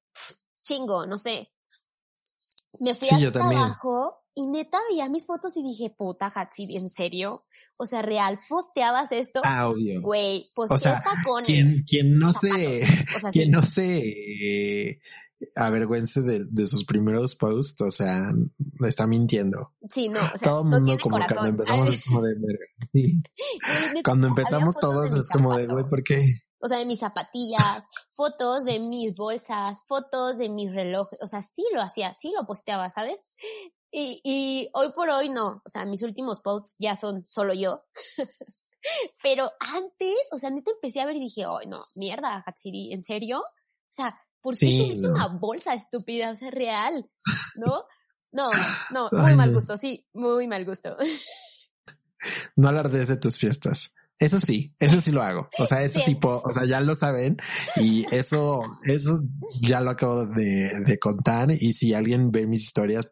chingo, no sé. Me fui Sí, hasta abajo y neta veía mis fotos y dije, puta, Hatsiri, ¿en serio? O sea, real, posteabas esto. Ah, obvio. Güey, pues O sea, tacones. Quien, quien no se, zapatos. O sea, quien sí. no se eh, avergüence de, de sus primeros posts, o sea, me está mintiendo. Sí, no, o sea, Todo el no mundo como corazón. cuando empezamos Ay, es como de verga. Sí. neta, Cuando empezamos todos es como de, güey, ¿por qué? O sea, de mis zapatillas, fotos de mis bolsas, fotos de mis relojes. O sea, sí lo hacía, sí lo posteaba, ¿sabes? Y, y hoy por hoy no. O sea, mis últimos posts ya son solo yo. Pero antes, o sea, neta empecé a ver y dije, ay, no, mierda, Hatsiri, ¿en serio? O sea, ¿por qué Sí, subiste no. una bolsa estúpida? O sea, real, ¿no? No, no, muy Ay, mal gusto, sí, muy mal gusto. no alardes de tus fiestas. Eso sí, eso sí lo hago. O sea, eso tipo, o sea, ya lo saben y eso, eso ya lo acabo de, de contar. Y si alguien ve mis historias,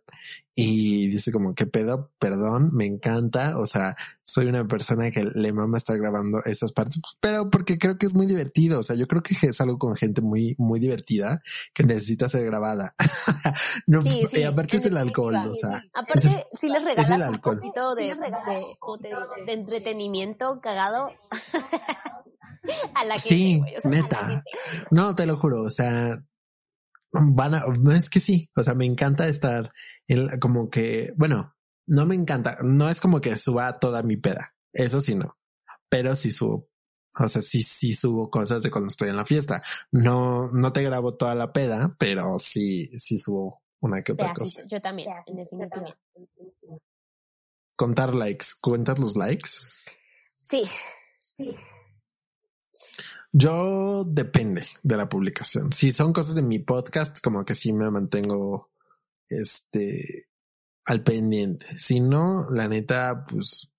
y dice como, ¿qué pedo? Perdón, me encanta. O sea, soy una persona que le mama estar grabando estas partes, pero porque creo que es muy divertido. O sea, yo creo que es algo con gente muy, muy divertida que necesita ser grabada. no, sí, sí, y aparte es el alcohol, o sea. Aparte, si les regalas un poquito de, de, de, entretenimiento cagado. a la gente, sí, o sea, neta. No, te lo juro. O sea, van a, no es que sí. O sea, me encanta estar como que, bueno, no me encanta, no es como que suba toda mi peda, eso sí no, pero sí subo, o sea, sí, sí subo cosas de cuando estoy en la fiesta. No, no te grabo toda la peda, pero sí, sí subo una que otra cosa. yo también, en definitiva. Contar likes, ¿cuentas los likes? Sí, sí. Yo depende de la publicación. Si son cosas de mi podcast, como que sí me mantengo este, al pendiente. Si no, la neta, pues,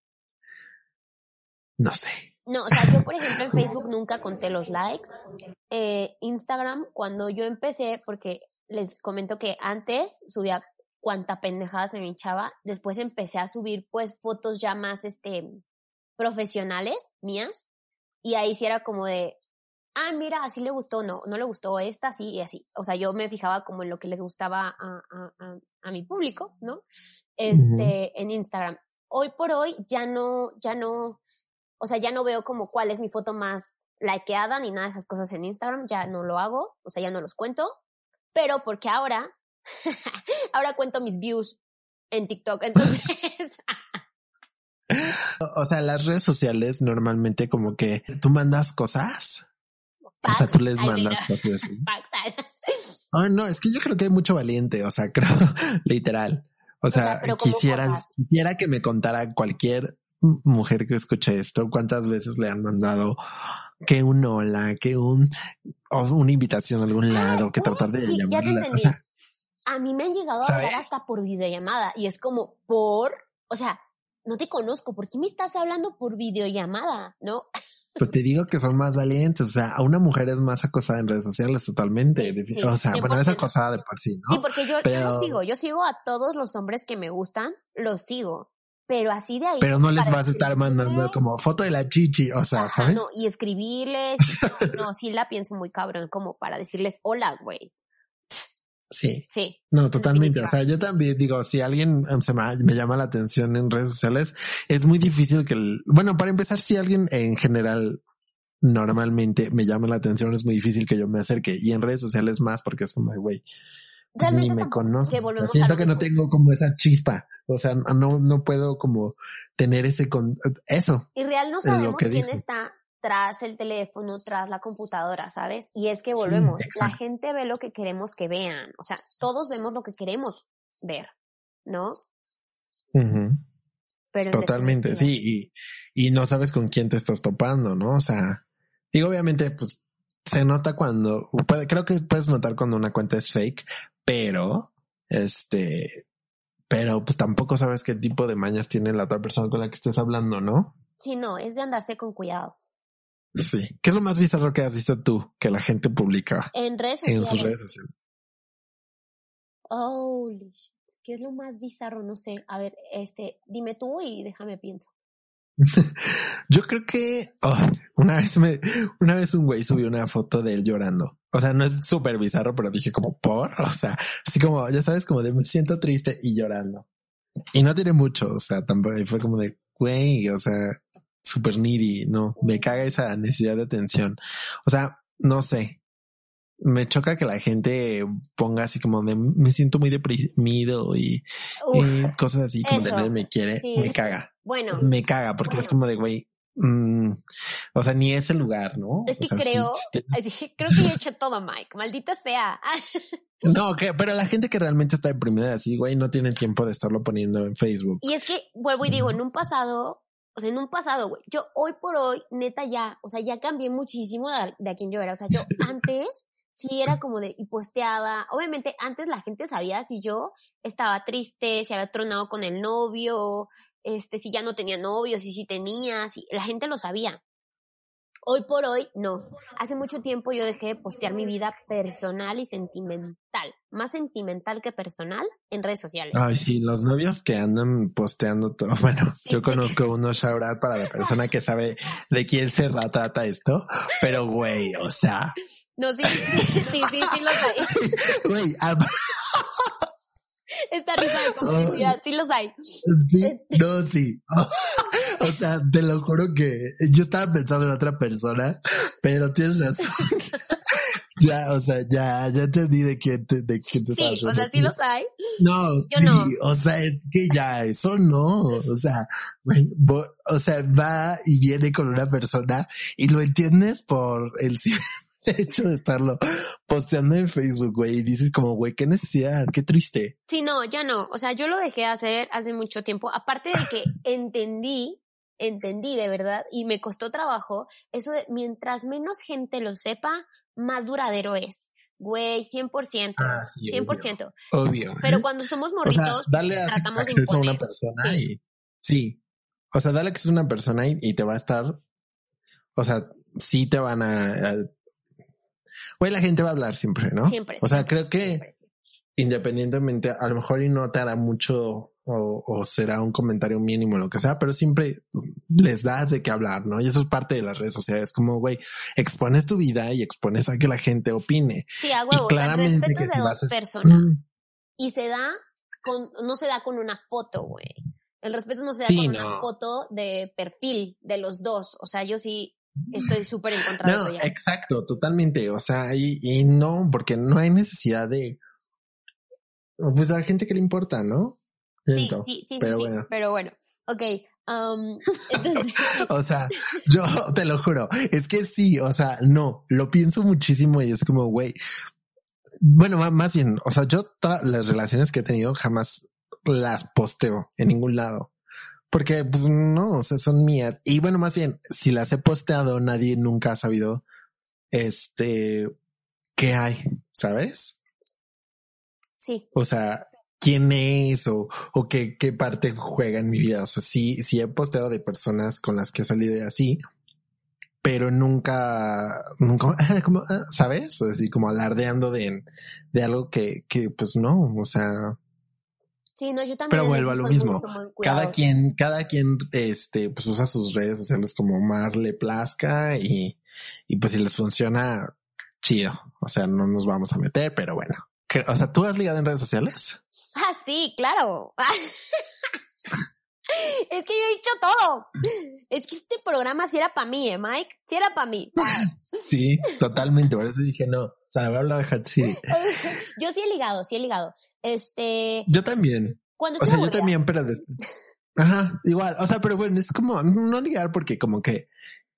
no sé. No, o sea, yo por ejemplo en Facebook nunca conté los likes. Eh, Instagram, cuando yo empecé, porque les comento que antes subía cuanta pendejada se me hinchaba, después empecé a subir pues fotos ya más este profesionales mías y ahí sí era como de ah, mira, así le gustó, no, no le gustó esta, sí y así. O sea, yo me fijaba como en lo que les gustaba a, a, a, mi público, ¿no? Este, en Instagram. Hoy por hoy ya no, ya no, o sea, ya no veo como cuál es mi foto más likeada ni nada de esas cosas en Instagram, ya no lo hago, o sea, ya no los cuento, pero porque ahora, ahora cuento mis views en TikTok, entonces... o sea, las redes sociales normalmente como que tú mandas cosas o sea, tú les mandas cosas así. Oh, no, es que yo creo que hay mucho valiente, o sea, creo, literal. O sea, quisiera, quisiera que me contara cualquier mujer que escuche esto, cuántas veces le han mandado que un hola, que un, o una invitación a algún lado, que tratar de llamarla. O sea, a mí me han llegado a hablar hasta por videollamada y es como por, o sea, no te conozco, ¿por qué me estás hablando por videollamada? ¿No? Pues te digo que son más valientes, o sea, a una mujer es más acosada en redes sociales totalmente, o sea, bueno, es acosada de por sí, ¿no? Sí, porque yo, yo los sigo, yo sigo a todos los hombres que me gustan, los sigo, pero así de ahí. Pero no les vas a estar mandando como foto de la chichi, o sea, ¿sabes? No, y escribirles, no, sí la pienso muy cabrón, como para decirles hola, güey. Sí. Sí. No, totalmente. O sea, yo también digo, si alguien se me, me, llama la atención en redes sociales, es muy difícil que, el, bueno, para empezar, si alguien en general normalmente me llama la atención, es muy difícil que yo me acerque. Y en redes sociales más, porque es como, güey, pues ni me conozco. siento que no tengo como esa chispa. O sea, no, no puedo como tener ese con eso. Y real no sabemos quién está tras el teléfono, tras la computadora, ¿sabes? Y es que volvemos, la gente ve lo que queremos que vean, o sea, todos vemos lo que queremos ver, ¿no? Pero Totalmente, sí, y, y no sabes con quién te estás topando, ¿no? O sea, y obviamente, pues, se nota cuando, puede, creo que puedes notar cuando una cuenta es fake, pero, este, pero pues tampoco sabes qué tipo de mañas tiene la otra persona con la que estés hablando, ¿no? Sí, no, es de andarse con cuidado. Sí. ¿Qué es lo más bizarro que has visto tú que la gente publica? En redes sociales. En sus redes sociales. Holy shit. ¿Qué es lo más bizarro? No sé. A ver, este, dime tú y déjame pienso. Yo creo que oh, una vez me, una vez un güey subió una foto de él llorando. O sea, no es súper bizarro, pero dije como por, o sea, así como, ya sabes, como de me siento triste y llorando. Y no tiene mucho, o sea, tampoco, fue como de, güey, o sea, super needy, no, me caga esa necesidad de atención. O sea, no sé. Me choca que la gente ponga así como de me siento muy deprimido y, cosas así como de nadie me quiere. Me caga. Bueno. Me caga porque es como de güey. Mm, o sea, ni ese lugar, ¿no? Es que creo, creo que he hecho todo, Mike. Maldita sea. no, que, pero la gente que realmente está deprimida así, güey, no tiene tiempo de estarlo poniendo en Facebook. Y es que vuelvo y digo, en un pasado o sea, en un pasado, güey, yo hoy por hoy, neta ya, o sea, ya cambié muchísimo de, de a quien yo era. O sea, yo antes sí era como de, y posteaba, obviamente antes la gente sabía si yo estaba triste, si había tronado con el novio, este, si ya no tenía novios, y si tenía, si, la gente lo sabía. Hoy por hoy, no. Hace mucho tiempo yo dejé de postear mi vida personal y sentimental. Más sentimental que personal en redes sociales. Ay, sí, los novios que andan posteando todo. Bueno, yo conozco unos shout out para la persona que sabe de quién se trata esto, pero güey, o sea. No, sí, sí, sí, sí los hay. Güey, Esta risa de complicidad, sí los hay. Sí, no, sí. O sea, te lo juro que yo estaba pensando en otra persona, pero tienes razón. ya, o sea, ya, ya entendí de quién te, de quién te Sí, o sea, sí los hay. No, Yo sí, no. o sea, es que ya eso no, o sea, o sea, va y viene con una persona y lo entiendes por el hecho de estarlo posteando en Facebook, güey, y dices como, güey, qué necesidad, qué triste. Sí, no, ya no. O sea, yo lo dejé de hacer hace mucho tiempo. Aparte de que entendí, entendí de verdad, y me costó trabajo, eso de mientras menos gente lo sepa, más duradero es. Güey, 100%. Ah, sí, 100%. Obvio. Pero ¿eh? cuando somos o morritos, sea, dale tratamos de a una imponer. persona Sí. y sí, o sea, dale acceso a una persona y, y te va a estar, o sea, sí te van a, a- güey, la gente va a hablar siempre, ¿no? siempre. O sea, siempre, creo que siempre. independientemente, a lo mejor y no te hará mucho o, o será un comentario mínimo, lo que sea, pero siempre les das de qué hablar, ¿no? Y eso es parte de las redes sociales, como, güey, expones tu vida y expones a que la gente opine. Sí, a Y huevo. el claramente respeto que es de si dos vas a... personas. Mm, Y se da con, no se da con una foto, güey. El respeto no se da Sí, con una foto de perfil de los dos. O sea, yo sí estoy súper en contra de No, eso ya. exacto, totalmente. O sea, y, y no, porque no hay necesidad de, pues a la gente que le importa, ¿no? Sí, Siento. sí, sí, sí, pero sí, bueno. pero bueno. Ok, um, entonces, O sea, yo te lo juro, es que sí, o sea, no, lo pienso muchísimo y es como, güey, bueno, más bien, o sea, yo todas las relaciones que he tenido jamás las posteo en ningún lado. Porque, pues, no, o sea, son mías. Y bueno, más bien, si las he posteado, nadie nunca ha sabido, este, qué hay, ¿sabes? sí, O sea, quién es o, o qué, qué parte juega en mi vida. O sea, sí, sí he posteado de personas con las que he salido y así, pero nunca, nunca, como, ah, ¿sabes? Así como alardeando de, de algo que, que pues no, o sea, sí, no, yo también. Pero vuelvo a lo mismo. muy cada quien, cada quien, este, pues usa sus redes sociales como más le plazca y, y pues si les funciona, chido. O sea, no nos vamos a meter, pero bueno. O sea, ¿tú has ligado en redes sociales? Ah, sí, claro. es que yo he dicho todo. Es que este programa sí era para mí, ¿eh, Mike? Sí era para mí. Sí, totalmente. Por eso dije no. O sea, voy a hablar de yo sí he ligado, sí he ligado. Este, Yo también. cuando O sea, yo también, pero ajá, igual. O sea, pero bueno, es como no ligar porque como que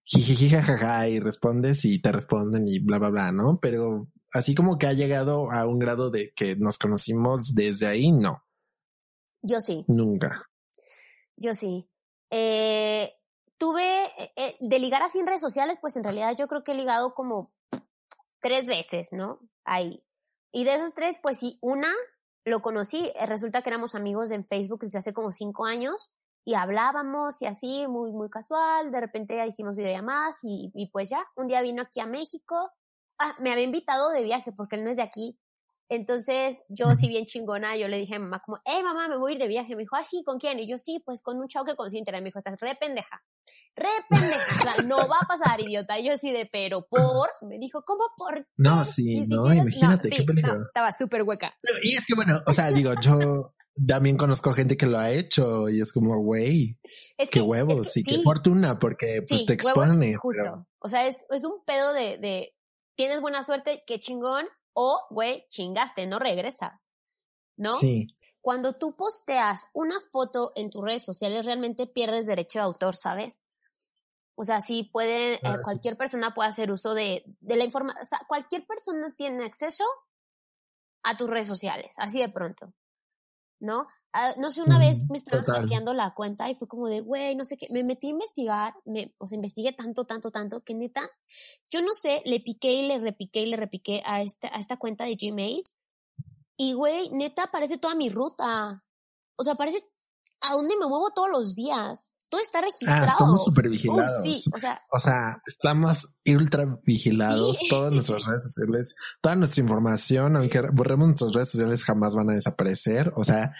jijiji jajaja y respondes y te responden y bla bla bla, ¿no? Pero así como que ha llegado a un grado de que nos conocimos desde ahí, no, Yo sí. nunca. Yo sí. Eh, tuve, eh, de ligar así en redes sociales, pues en realidad yo creo que he ligado como tres veces, ¿no? Ahí. Y de esas tres, pues sí, una lo conocí, eh, resulta que éramos amigos en Facebook desde hace como cinco años y hablábamos y así, muy, muy casual, de repente ya hicimos videollamadas y, y pues ya, un día vino aquí a México, ah, me había invitado de viaje porque él no es de aquí, entonces, yo, si bien chingona, yo le dije a mi mamá como, hey mamá, me voy a ir de viaje. Me dijo, ah, sí, ¿con quién? Y yo, sí, pues con un chavo que internet. Me dijo, estás re pendeja. Re pendeja. O sea, no va a pasar, idiota. Y yo así de, pero por. Me dijo, ¿cómo por? No, sí, no, siquiera- imagínate, no, qué sí, peligro. no, estaba súper hueca. Y es que bueno, o sea, digo, yo también conozco gente que lo ha hecho y es como, güey, Es qué huevos es que y qué fortuna porque pues sí, te huevo, expone. Justo. pero- O sea, es, es un pedo de, de, tienes buena suerte, qué chingón. O, güey, chingaste, no regresas. ¿No? Sí. cuando tú posteas una foto en tus redes sociales, realmente pierdes derecho de autor, ¿sabes? O sea, sí puede, eh, sí. cualquier persona puede hacer uso de, de la información, o sea, cualquier persona tiene acceso a tus redes sociales, así de pronto, ¿no? Ah, no sé, una Mm, vez me estaban total. hackeando la cuenta y fue como de, güey, no sé qué, me metí a investigar, me, o sea, investigué tanto, tanto, tanto, que neta, yo no sé, le piqué y le repiqué y le repiqué a esta, a esta cuenta de Gmail y, güey, neta, aparece toda mi ruta. O sea, aparece a dónde me muevo todos los días. Todo está registrado. Ah, estamos súper vigilados. sí, o sea, o sea, estamos ultra vigilados. Todas nuestras redes sociales, toda nuestra información, aunque borremos nuestras redes sociales, jamás van a desaparecer. O sea,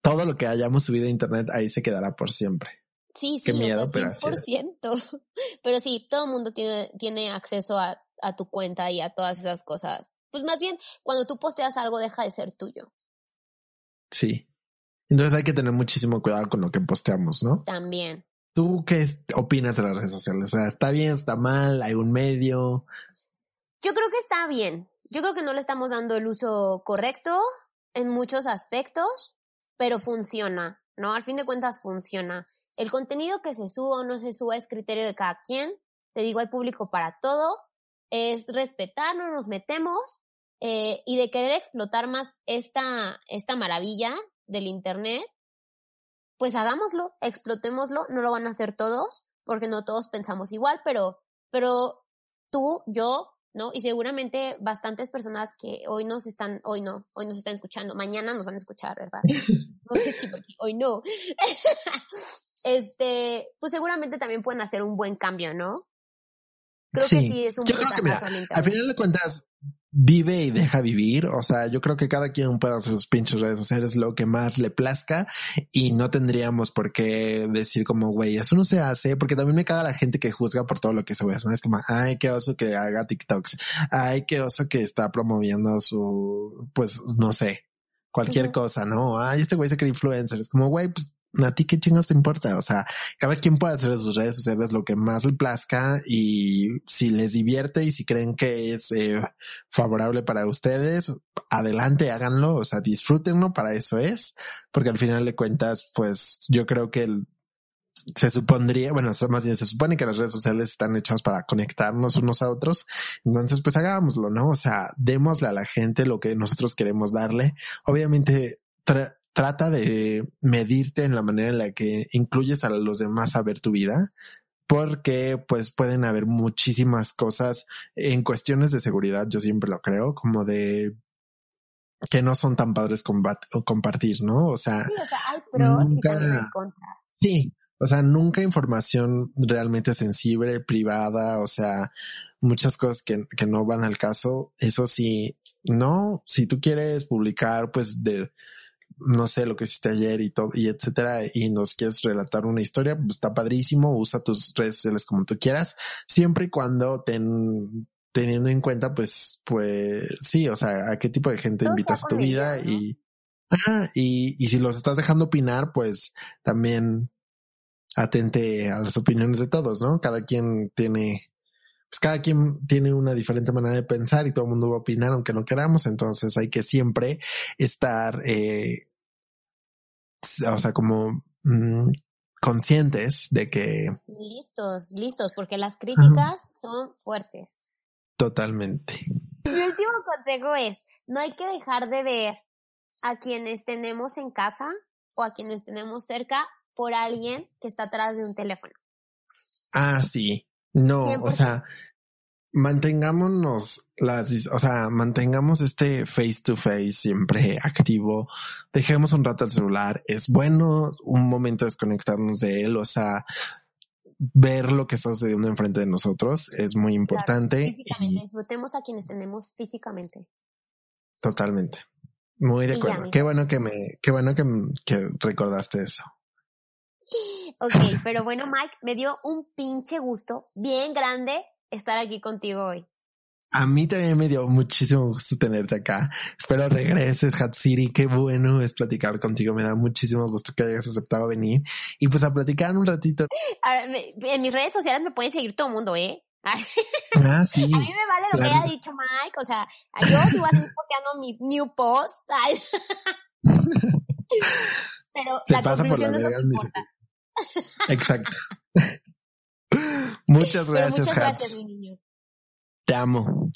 todo lo que hayamos subido a internet ahí se quedará por siempre. Sí, sí, miedo, o sea, 100%. Pero, pero sí, todo el mundo tiene, tiene acceso a, a tu cuenta y a todas esas cosas. Pues más bien, cuando tú posteas algo, deja de ser tuyo. Sí. Entonces hay que tener muchísimo cuidado con lo que posteamos, ¿no? También. ¿Tú qué opinas de las redes sociales? O sea, ¿está bien, está mal? ¿Hay un medio? Yo creo que está bien. Yo creo que no le estamos dando el uso correcto en muchos aspectos, pero funciona, ¿no? Al fin de cuentas funciona. El contenido que se suba o no se suba es criterio de cada quien. Te digo, hay público para todo. Es respetar, no nos metemos. Eh, y de querer explotar más esta, esta maravilla del Internet, pues hagámoslo, explotémoslo. No lo van a hacer todos, porque no todos pensamos igual, pero, pero tú, yo, ¿no? Y seguramente bastantes personas que hoy nos están, hoy no, hoy nos están escuchando, mañana nos van a escuchar, ¿verdad? sí, porque hoy no. este, pues seguramente también pueden hacer un buen cambio, ¿no? Creo que sí es un Yo creo que al final de cuentas, vive y deja vivir. O sea, yo creo que cada quien puede hacer sus pinches redes sociales lo que más le plazca y no tendríamos por qué decir como, güey, eso no se hace, porque también me caga la gente que juzga por todo lo que sube. ¿no? Es como, ay, qué oso que haga TikToks. Ay, qué oso que está promoviendo su, pues, no sé, cualquier cosa, ¿no? Ay, este güey se cree influencer. Es como, güey, pues a ti qué chingos te importa. O sea, cada quien puede hacer en sus redes sociales lo que más le plazca y si les divierte y si creen que es eh, favorable para ustedes, adelante, háganlo. O sea, disfrútenlo. Para eso es, porque al final de cuentas, pues yo creo que se supondría, bueno, más bien se supone que las redes sociales están hechas para conectarnos unos a otros. Entonces, pues hagámoslo, ¿no? O sea, démosle a la gente lo que nosotros queremos darle. Obviamente, trata de medirte en la manera en la que incluyes a los demás a ver tu vida, porque pues pueden haber muchísimas cosas en cuestiones de seguridad, yo siempre lo creo, como de que no son tan padres compartir, ¿no? O sea, sí, o sea hay pros y también contras. Sí, o sea, nunca información realmente sensible, privada, o sea, muchas cosas que, que no van al caso. Eso sí, no, si tú quieres publicar, pues de no sé, lo que hiciste ayer y todo, y etcétera, y nos quieres relatar una historia, pues está padrísimo, usa tus redes sociales como tú quieras, siempre y cuando ten, teniendo en cuenta, pues, pues, sí, o sea, a qué tipo de gente invitas a tu vida y, y, y si los estás dejando opinar, pues también atente a las opiniones de todos, ¿no? Cada quien tiene, pues cada quien tiene una diferente manera de pensar y todo el mundo va a opinar aunque no queramos, entonces hay que siempre estar, eh, o sea, como mm, conscientes de que... Listos, listos, porque las críticas son fuertes. Totalmente. Mi último consejo es, no hay que dejar de ver a quienes tenemos en casa o a quienes tenemos cerca por alguien que está atrás de un teléfono. Ah, sí. No, o sea, mantengámonos las, o sea, mantengamos este face to face siempre activo. Dejemos un rato el celular. Es bueno un momento desconectarnos de él. O sea, ver lo que está sucediendo enfrente de nosotros es muy importante. físicamente, disfrutemos a quienes tenemos físicamente. Totalmente. Muy de acuerdo. qué bueno que me, qué bueno que, que recordaste eso. Ok, pero bueno, Mike, me dio un pinche gusto bien grande estar aquí contigo hoy. A mí también me dio muchísimo gusto tenerte acá. Espero regreses, Hatsiri. Qué bueno es platicar contigo. Me da muchísimo gusto que hayas aceptado venir y pues a platicar un ratito. En mis redes sociales me pueden seguir todo el mundo, ¿eh? Ah, sí. A mí me vale lo que haya dicho Mike. O sea, yo sí voy a seguir posteando mis new posts. Pero Se la pasa por las es Exacto. muchas gracias, muchas gracias, mi niño. Te amo.